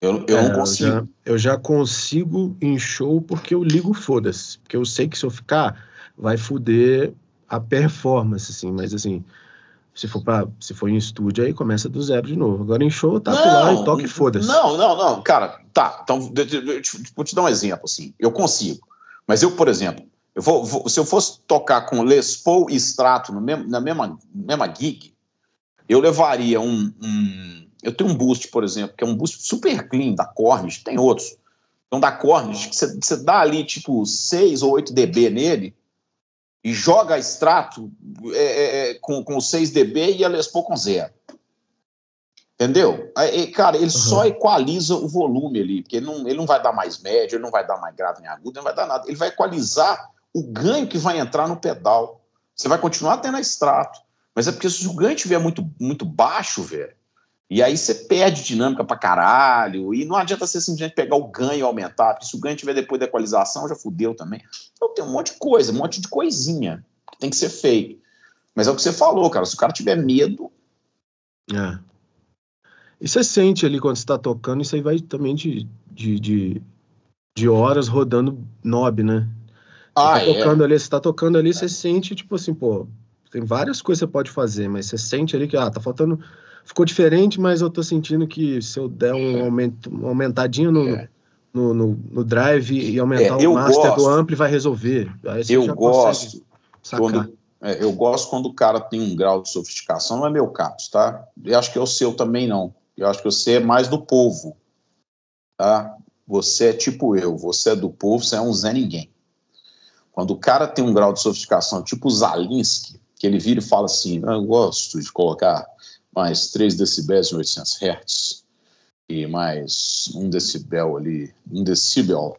Eu, eu é, não consigo. Eu já, eu já, consigo em show porque eu ligo foda-se. Porque eu sei que se eu ficar, vai foder a performance, assim. Mas assim, se for, pra, se for em estúdio, aí começa do zero de novo. Agora em show, tá lá e toque foda-se. Não, não, não. Cara, tá. Então, vou te dar um exemplo, assim. Eu consigo. Mas eu, por exemplo, eu vou, vou, se eu fosse tocar com Les Paul e Strato no mesmo, na mesma, mesma gig, eu levaria um, um eu tenho um boost, por exemplo, que é um boost super clean da Cornish, tem outros. Então, da Cornish, que você dá ali tipo 6 ou 8 dB nele e joga extrato é, é, é, com, com 6 dB e a Les Paul com zero. Entendeu? Aí, cara, ele uhum. só equaliza o volume ali, porque ele não, ele não vai dar mais médio, ele não vai dar mais grave nem agudo, ele não vai dar nada. Ele vai equalizar o ganho que vai entrar no pedal. Você vai continuar tendo a extrato. Mas é porque se o ganho estiver muito, muito baixo, velho, E aí você perde dinâmica pra caralho. E não adianta você simplesmente pegar o ganho e aumentar, porque se o ganho tiver depois da equalização, já fudeu também. Então tem um monte de coisa, um monte de coisinha que tem que ser feito. Mas é o que você falou, cara. Se o cara tiver medo. É. E você sente ali quando você tá tocando, isso aí vai também de, de, de, de horas rodando knob, né? Você Ah, tá é. tocando ali, você tá tocando ali, você sente, tipo assim, pô, tem várias coisas que você pode fazer, mas você sente ali que, ah, tá faltando. Ficou diferente, mas eu tô sentindo que se eu der um aumento, uma aumentadinha no, É. no, no, no drive e aumentar É, o master do gosto. ampli, vai resolver. Eu gosto quando, é, eu gosto quando o cara tem um grau de sofisticação, não é meu caso, tá? Eu acho que é o seu também não. Eu acho que você é mais do povo, tá? Você é tipo eu, você é do povo, você é um Zé Ninguém. Quando o cara tem um grau de sofisticação tipo o Zalinski, que ele vira e fala assim, "Ah, eu gosto de colocar mais 3 decibéis em 800 Hz e mais um decibel ali, um decibel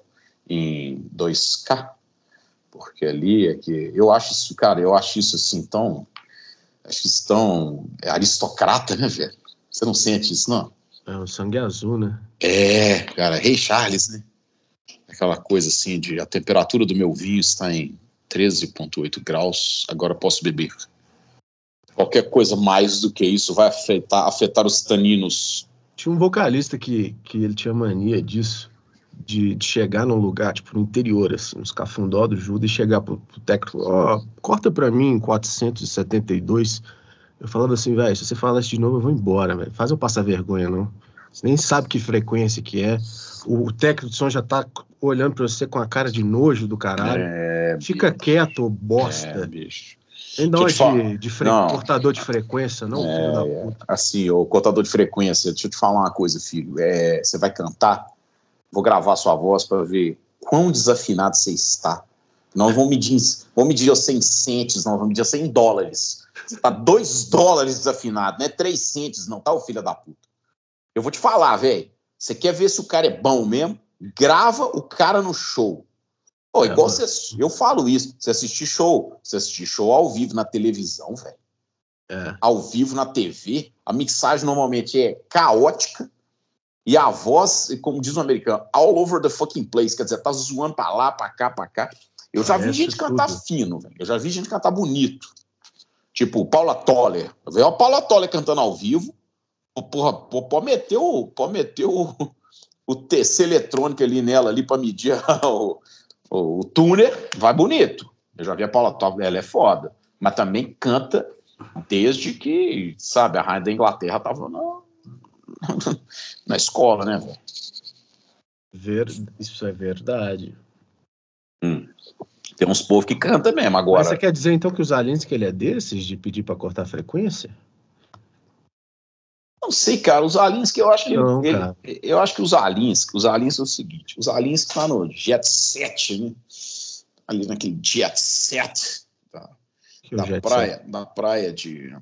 em 2K, porque ali é que eu acho isso, cara, eu acho isso assim tão acho isso tão é aristocrata, né, velho? Você não sente isso, não? É, o sangue azul, né? É, cara, Rei Charles, né? Aquela coisa assim de a temperatura do meu vinho está em 13,8 graus, agora posso beber. Qualquer coisa mais do que isso vai afetar, afetar os taninos. Tinha um vocalista que, que ele tinha mania disso, de, de chegar num lugar, tipo, no interior, assim, nos cafundó do Judas, e chegar pro, pro técnico, ó, corta pra mim em 472. Eu falava assim, velho, se você falar isso de novo, eu vou embora, velho. Faz eu passar vergonha, não. Você nem sabe que frequência que é. O, técnico de som já tá olhando pra você com a cara de nojo do caralho. É, Fica quieto, ô é, bosta. bicho. Nem dá deixa eu uma te falar. de, de fre- Não. cortador de frequência, não, É, filho da é. puta. Assim, o cortador de frequência, deixa eu te falar uma coisa, filho. É, você vai cantar, vou gravar sua voz para ver quão desafinado você está. Nós vamos medir, vamos medir você em centes, não, vamos medir você em dólares. Você tá dois dólares desafinado, não é três centes, não, tá, ô filho da puta? Eu vou te falar, velho. Você quer ver se o cara é bom mesmo? Grava o cara no show. Pô, É, igual você. Eu falo isso. Você assistir show, você assistir show ao vivo na televisão, velho É. ao vivo na TV, a mixagem normalmente é caótica e a voz, como diz o americano, all over the fucking place, quer dizer, tá zoando pra lá, pra cá, pra cá. Eu já vi gente cantar tudo. fino, velho. Eu já vi gente cantar bonito. Tipo, Paula Toller. Vi a Paula Toller cantando ao vivo. Porra, pode meter o, pode meter o, o TC eletrônico ali nela, ali pra medir o, o, o tuner, vai bonito. Eu já vi a Paula Toller, ela é foda. Mas também canta desde que, sabe, a rainha da Inglaterra tava na, na escola, né, velho? Ver... Isso é verdade. Tem uns povos que canta mesmo. Agora, Mas você quer dizer então que os aliens que ele é desses de pedir pra cortar a frequência? Não sei, cara, os aliens que eu acho que Não, ele- cara. eu acho que os aliens, os aliens são o seguinte, os aliens que tá no jet set, né? Ali naquele jet set tá? Da Jet praia, da praia de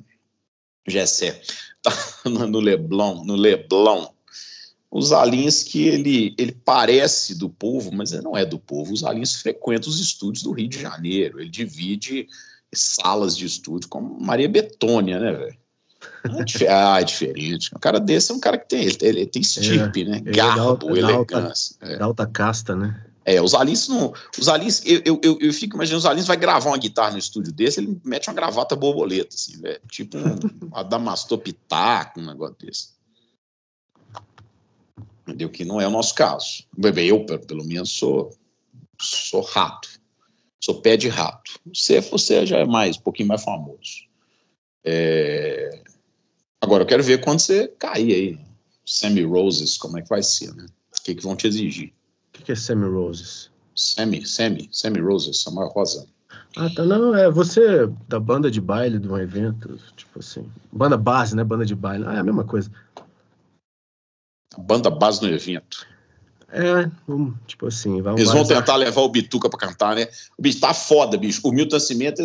Gessé, tá no Leblon, no Leblon. Os aliens que ele, ele parece do povo, mas ele não é do povo. Os aliens frequentam os estúdios do Rio de Janeiro. Ele divide salas de estúdio com Maria Betônia, né, velho? É Ah, é diferente. Um cara desse é um cara que tem, ele, ele tem estirpe, né? ele é da Garbo, alta- da alta- elegância. É. da alta casta, né? É, os aliens não. Os aliens, eu, eu, eu, eu fico imaginando, os aliens vai gravar uma guitarra no estúdio desse, ele mete uma gravata borboleta, assim, velho. Tipo um Adamastopitaco, um negócio desse. Entendeu? Que não é o nosso caso. Bem, Eu, pelo pelo menos, sou, sou rato. Sou pé de rato. Você, você já é mais, um pouquinho mais famoso. É, Agora, eu quero ver quando você cair aí. Sammy Roses, como é que vai ser, né? O que, que vão te exigir? O que que é Sammy Roses? Sammy, Sammy, Sammy Roses, Samuel Rosa. Ah, tá. Não, é você da banda de baile de um evento, tipo assim. Banda base, né? Banda de baile. Ah, é a mesma coisa. A banda base no evento. É, um, tipo assim, Eles vão tentar levar o Bituca pra cantar, né? O bicho tá foda, bicho. O Milton Nascimento,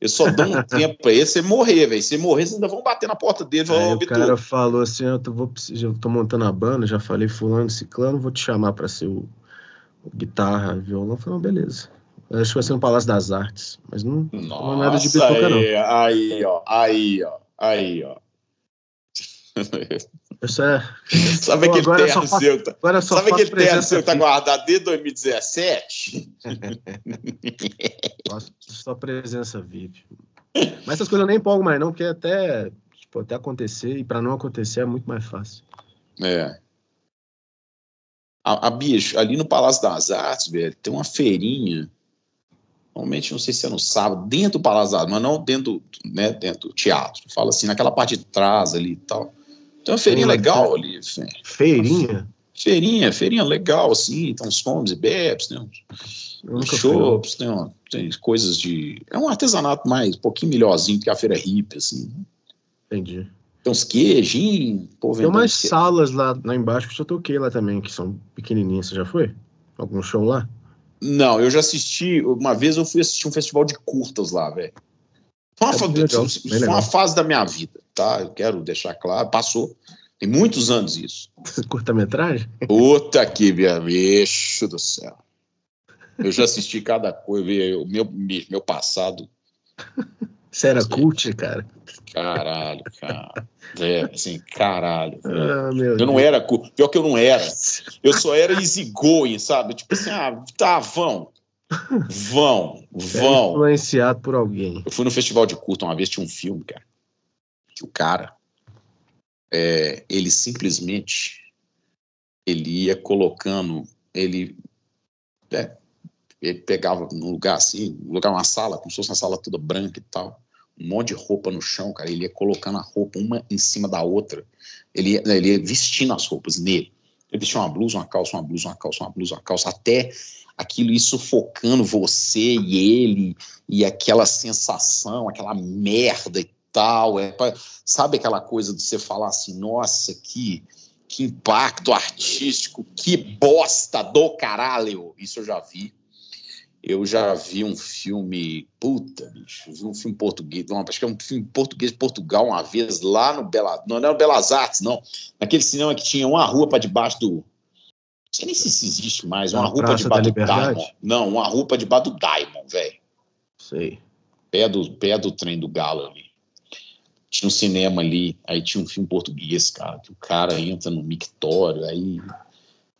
eles só dão um tempo pra ele você morrer, velho. Se morrer, vocês ainda vão bater na porta dele falar, Aí o cara falou assim, eu tô, vou, eu tô montando a banda, já falei fulano, ciclano, vou te chamar pra ser o, o guitarra, violão. Eu falei, não, beleza. Eu Acho que vai ser no Palácio das Artes, mas não, não é nada de Nossa, bituca, não. aí, ó, aí, ó, aí, ó. Isso é... Sabe Pô, aquele terno só fa- seu? tá- Agora só Sabe faço aquele terno seu que tá guardado desde 2017? Faço só presença VIP. Mas essas coisas eu nem empolgo mais, não, porque até, tipo, até acontecer, e pra não acontecer é muito mais fácil. É. A, a bicho, ali no Palácio das Artes, velho, tem uma feirinha. Normalmente, não sei se é no sábado, dentro do Palácio das Artes, mas não dentro, né, dentro do teatro. Fala assim, naquela parte de trás ali e tal. Tem uma feirinha legal ali, velho. Feirinha? Feirinha, feirinha legal, assim, tem uns comes e bebes, tem uns, uns chopps, tem, uma- tem coisas de. É um artesanato mais, um pouquinho melhorzinho que a feira hippie, assim. Entendi. Tem uns queijinhos, Tem umas queijo. salas lá, lá embaixo que eu já toquei lá também, que são pequenininhas. Você já foi? Algum show lá? Não, eu já assisti. Uma vez eu fui assistir um festival de curtas lá, velho. Foi, uma, É fa- legal, foi uma fase da minha vida, tá? Eu quero deixar claro. Passou. Tem muitos anos isso. Curta-metragem? Puta que bicho do céu. Eu já assisti cada coisa, o meu, meu passado. Você era Sim. cult, cara? Caralho, cara. Velho, assim, caralho. Ah, Eu não Deus. era. cu- Pior que eu não era. Eu só era easygoing, sabe? Tipo assim, ah, tá, vão. Vão, vão. influenciado por alguém. Eu fui no festival de curta uma vez, tinha um filme, cara, que o cara, é, ele simplesmente, ele ia colocando, ele, é, ele pegava num lugar assim, um lugar, uma sala, como se fosse uma sala toda branca e tal, um monte de roupa no chão, cara, ele ia colocando a roupa uma em cima da outra, ele ia, ele ia vestindo as roupas nele. Ele vestia uma blusa, uma calça, uma blusa, uma calça, uma blusa, uma calça, até aquilo ir sufocando você e ele, e aquela sensação, aquela merda e tal. É, pra- sabe aquela coisa de você falar assim, nossa, que, que impacto artístico, que bosta do caralho. Isso eu já vi. Eu já vi um filme, puta, bicho, vi um filme português, não, acho que é um filme português de Portugal uma vez lá no Bela, não, não era Belas Artes, não, naquele cinema que tinha uma rua para debaixo do, não sei nem se isso existe mais, uma da debaixo do? Diamond. Não, uma rua para debaixo do Diamond, velho Sei. pé do, pé do trem do Galo ali. Tinha um cinema ali, aí tinha um filme português, cara, que o cara entra no mictório, aí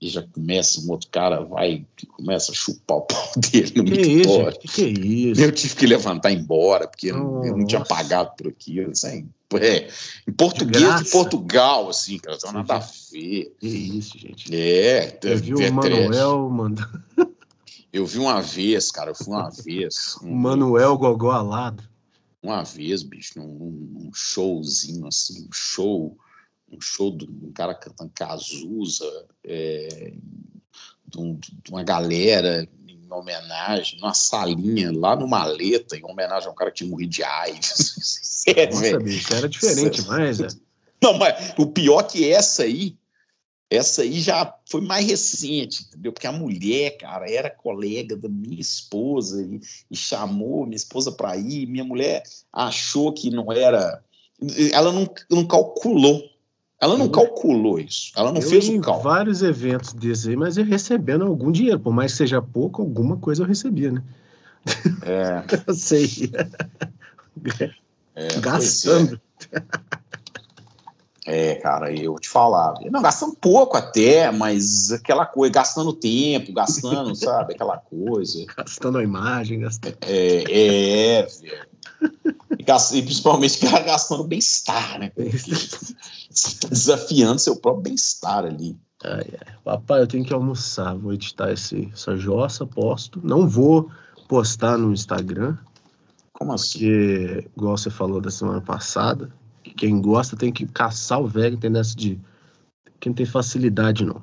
e já começa, um outro cara vai, começa a chupar o pau dele no Que isso? mictório. gente? Que, que é isso? Eu tive que levantar e ir embora, porque eu não- eu não tinha pagado por aquilo. Assim, é, em português de Portugal, assim, cara, não tem nada a ver. Que isso, gente? É, Eu vi é o trash. Manuel mandando. Eu vi uma vez, cara, eu fui uma vez. O Manuel Gogó alado. Uma vez, bicho, num, num- showzinho, assim, um show, um show de um cara cantando Cazuza, é, de, um- de uma galera em homenagem, numa salinha lá no Maleta, em homenagem a um cara que tinha morrido de AIDS. Sério, Nossa, bicho, era diferente mais, é. Não, mas o pior que essa aí, essa aí já foi mais recente, entendeu? Porque a mulher, cara, era colega da minha esposa e, e chamou minha esposa para ir. Minha mulher achou que não era. Ela não, não calculou. Ela não Eu- calculou isso. Ela não eu fez o cálculo. vários eventos desses aí, mas eu recebendo algum dinheiro. Por mais que seja pouco, alguma coisa eu recebia, né? É, Eu sei. é, pois Gastando. É, cara, eu te falava. Não, gastando pouco até, mas aquela coisa, gastando tempo, gastando, sabe? Aquela coisa. Gastando a imagem, gastando. É, é, velho. E, e principalmente cara, gastando bem-estar, né? Desafiando seu próprio bem-estar ali. Ai, ai. Papai, eu tenho que almoçar. Vou editar esse, essa jossa, posto. Não vou postar no Instagram, Como assim? porque, igual você falou da semana passada, quem gosta tem que caçar o velho, tem dessa de. Quem tem facilidade, não.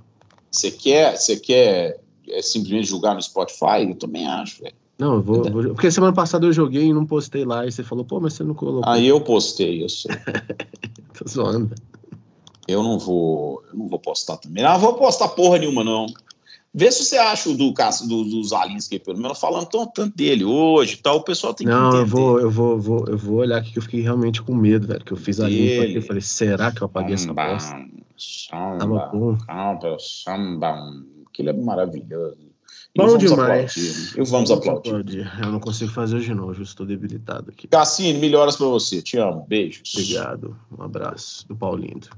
Você quer, você quer é, simplesmente julgar no Spotify? Eu também acho, velho. Não, eu vou, vou- Porque semana passada eu joguei e não postei lá. E você falou, pô, mas você não colocou. Aí eu postei, eu sei. Tô zoando. Eu não vou, eu não vou postar também. Não vou postar porra nenhuma, não. Vê se você acha o do, do, do Zalinski, pelo menos falando tão, tanto dele hoje tal. O pessoal tem que Não, entender. eu vou, eu vou, vou, eu vou olhar aqui que eu fiquei realmente com medo, velho. Que eu fiz a limpa aqui. Dele. Eu falei, será que eu apaguei essa Samba, bosta? Tava samba, samba, samba. Aquilo é maravilhoso. E Bom vamos demais. aplaudir. E vamos aplaudir. Eu não consigo fazer hoje não, eu estou debilitado aqui. Cassine, melhoras pra você. Te amo. Beijos. Obrigado. Um abraço do Paulindo.